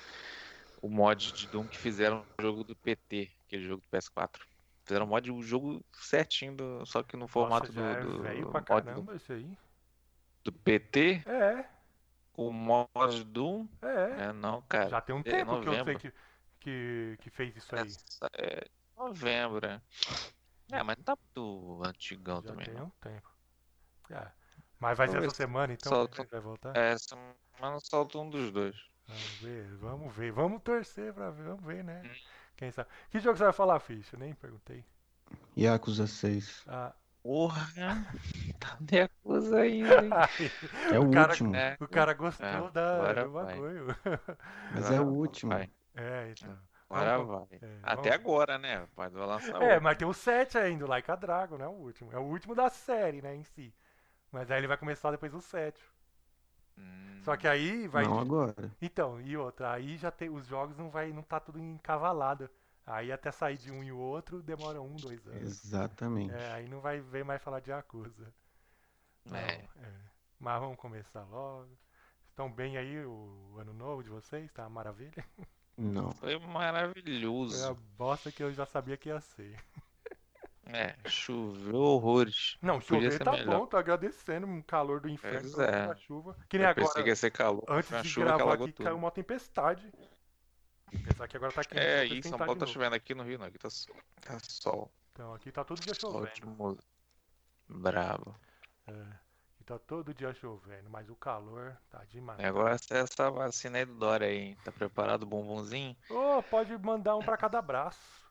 o mod de Doom que fizeram no jogo do PT, aquele jogo do PS4. Fizeram mod o jogo certinho, do, só que no formato Nossa, do. do é velho pra caramba do, isso aí. Do PT? É. O mod Doom? É. É, não, cara. Já tem um é tempo novembro. que eu sei que, que, que fez isso aí. Essa é novembro, é. É, mas não tá muito antigão Já também. tem não. um tempo. É. Mas vai ser essa semana então solta- que vai voltar? É, semana solta um dos dois. Vamos ver, vamos ver. Vamos torcer pra ver, vamos ver, né? Hum. Quem sabe. Que jogo você vai falar, Ficha? Eu nem perguntei. Yakuza 6. Ah, Porra! Tá me acusa ainda, hein? É o, O cara- último. É, o cara gostou É, da, agora do vai. bagulho. Mas é o último. vai. É, então. Agora vai. é, Até vamos- agora, né? Pode lançar É, outro. mas tem o 7 ainda, o Like a Dragon, né? O último. É o último da série, né, em si. Mas aí ele vai começar depois o 7. Hum, Só que aí vai. Não agora. Então, e outra, aí já tem. Os jogos não vai. não tá tudo encavalado. Aí até sair de um e o outro demora um, dois anos. Exatamente. É, aí não vai ver mais falar de Yakuza. Não, É. é. Mas vamos começar logo. Estão bem aí o ano novo de vocês? Tá uma maravilha? Não. Foi Foi a maravilhoso. bosta que eu já sabia que ia ser. É, choveu horrores. Não, chover tá melhor. bom, tô agradecendo. Um calor do inferno, Pois é. chuva. Que nem Eu agora. que ia ser calor. Antes de chuva gravar aqui, tudo. caiu uma tempestade. Apesar que agora tá quente. É, em São Paulo tá chovendo aqui no Rio, não. Aqui tá, sol- tá sol. Então, aqui tá todo dia chovendo. Ótimo. Bravo. É, aqui tá todo dia chovendo, mas o calor tá demais. É essa vacina aí do Dória aí. Tá preparado o bumbumzinho? Ô, pode mandar um pra cada braço.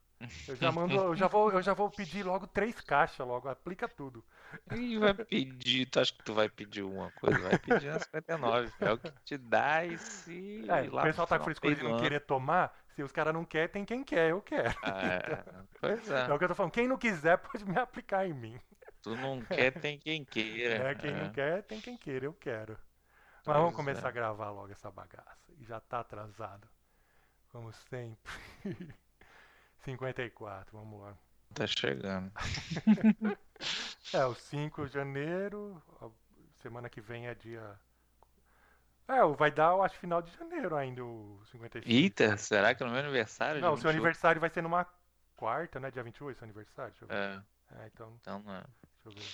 Eu já mando, eu já vou, eu já vou pedir logo três caixas logo, aplica tudo. Ih, vai pedir. Tu acha que tu vai pedir uma coisa? Vai pedir na 59. É o que te dá e se. É, o pessoal tá com frescura de não querer tomar, se os caras não querem, tem quem quer, eu quero. ano. É, pois É é. o que eu tô falando, quem não quiser pode me aplicar em mim. Tu não quer, tem quem queira. É, quem não É. quer, tem quem queira, eu quero. Mas Pois vamos é. começar a gravar logo essa bagaça. E já tá atrasado. Como sempre. 54, vamos lá. Tá chegando. É, o 5 de janeiro, semana que vem é dia. É, o- vai dar, eu acho, final de janeiro ainda, o 55. Eita, será que no meu aniversário? Não, dia seu 28? aniversário vai ser numa quarta, né? Dia 28, seu aniversário? Deixa eu ver. É, É, então, então não é. deixa eu ver.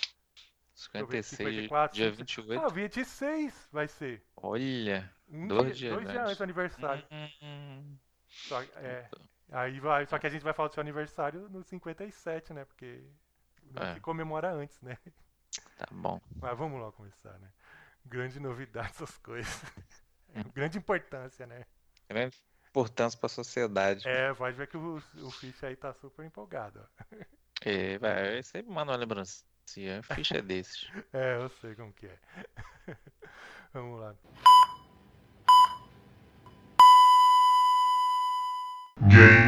56, 54, dia 55. 28. Ah, 26 vai ser. Olha. Um Dois dia, dias dois dias antes. do aniversário. Hum, Só, é, aí vai, só que a gente vai falar do seu aniversário no 57, né? Porque É. comemora antes, né? tá bom. Mas vamos lá começar, né? Grande novidade essas coisas. Grande importância, né? Grande importância pra sociedade. É, pode ver que o, o Ficha aí tá super empolgado. ó. É, vai, eu sempre manda uma lembrancinha. Ficha é desses. É, eu sei como que é. Vamos lá. Game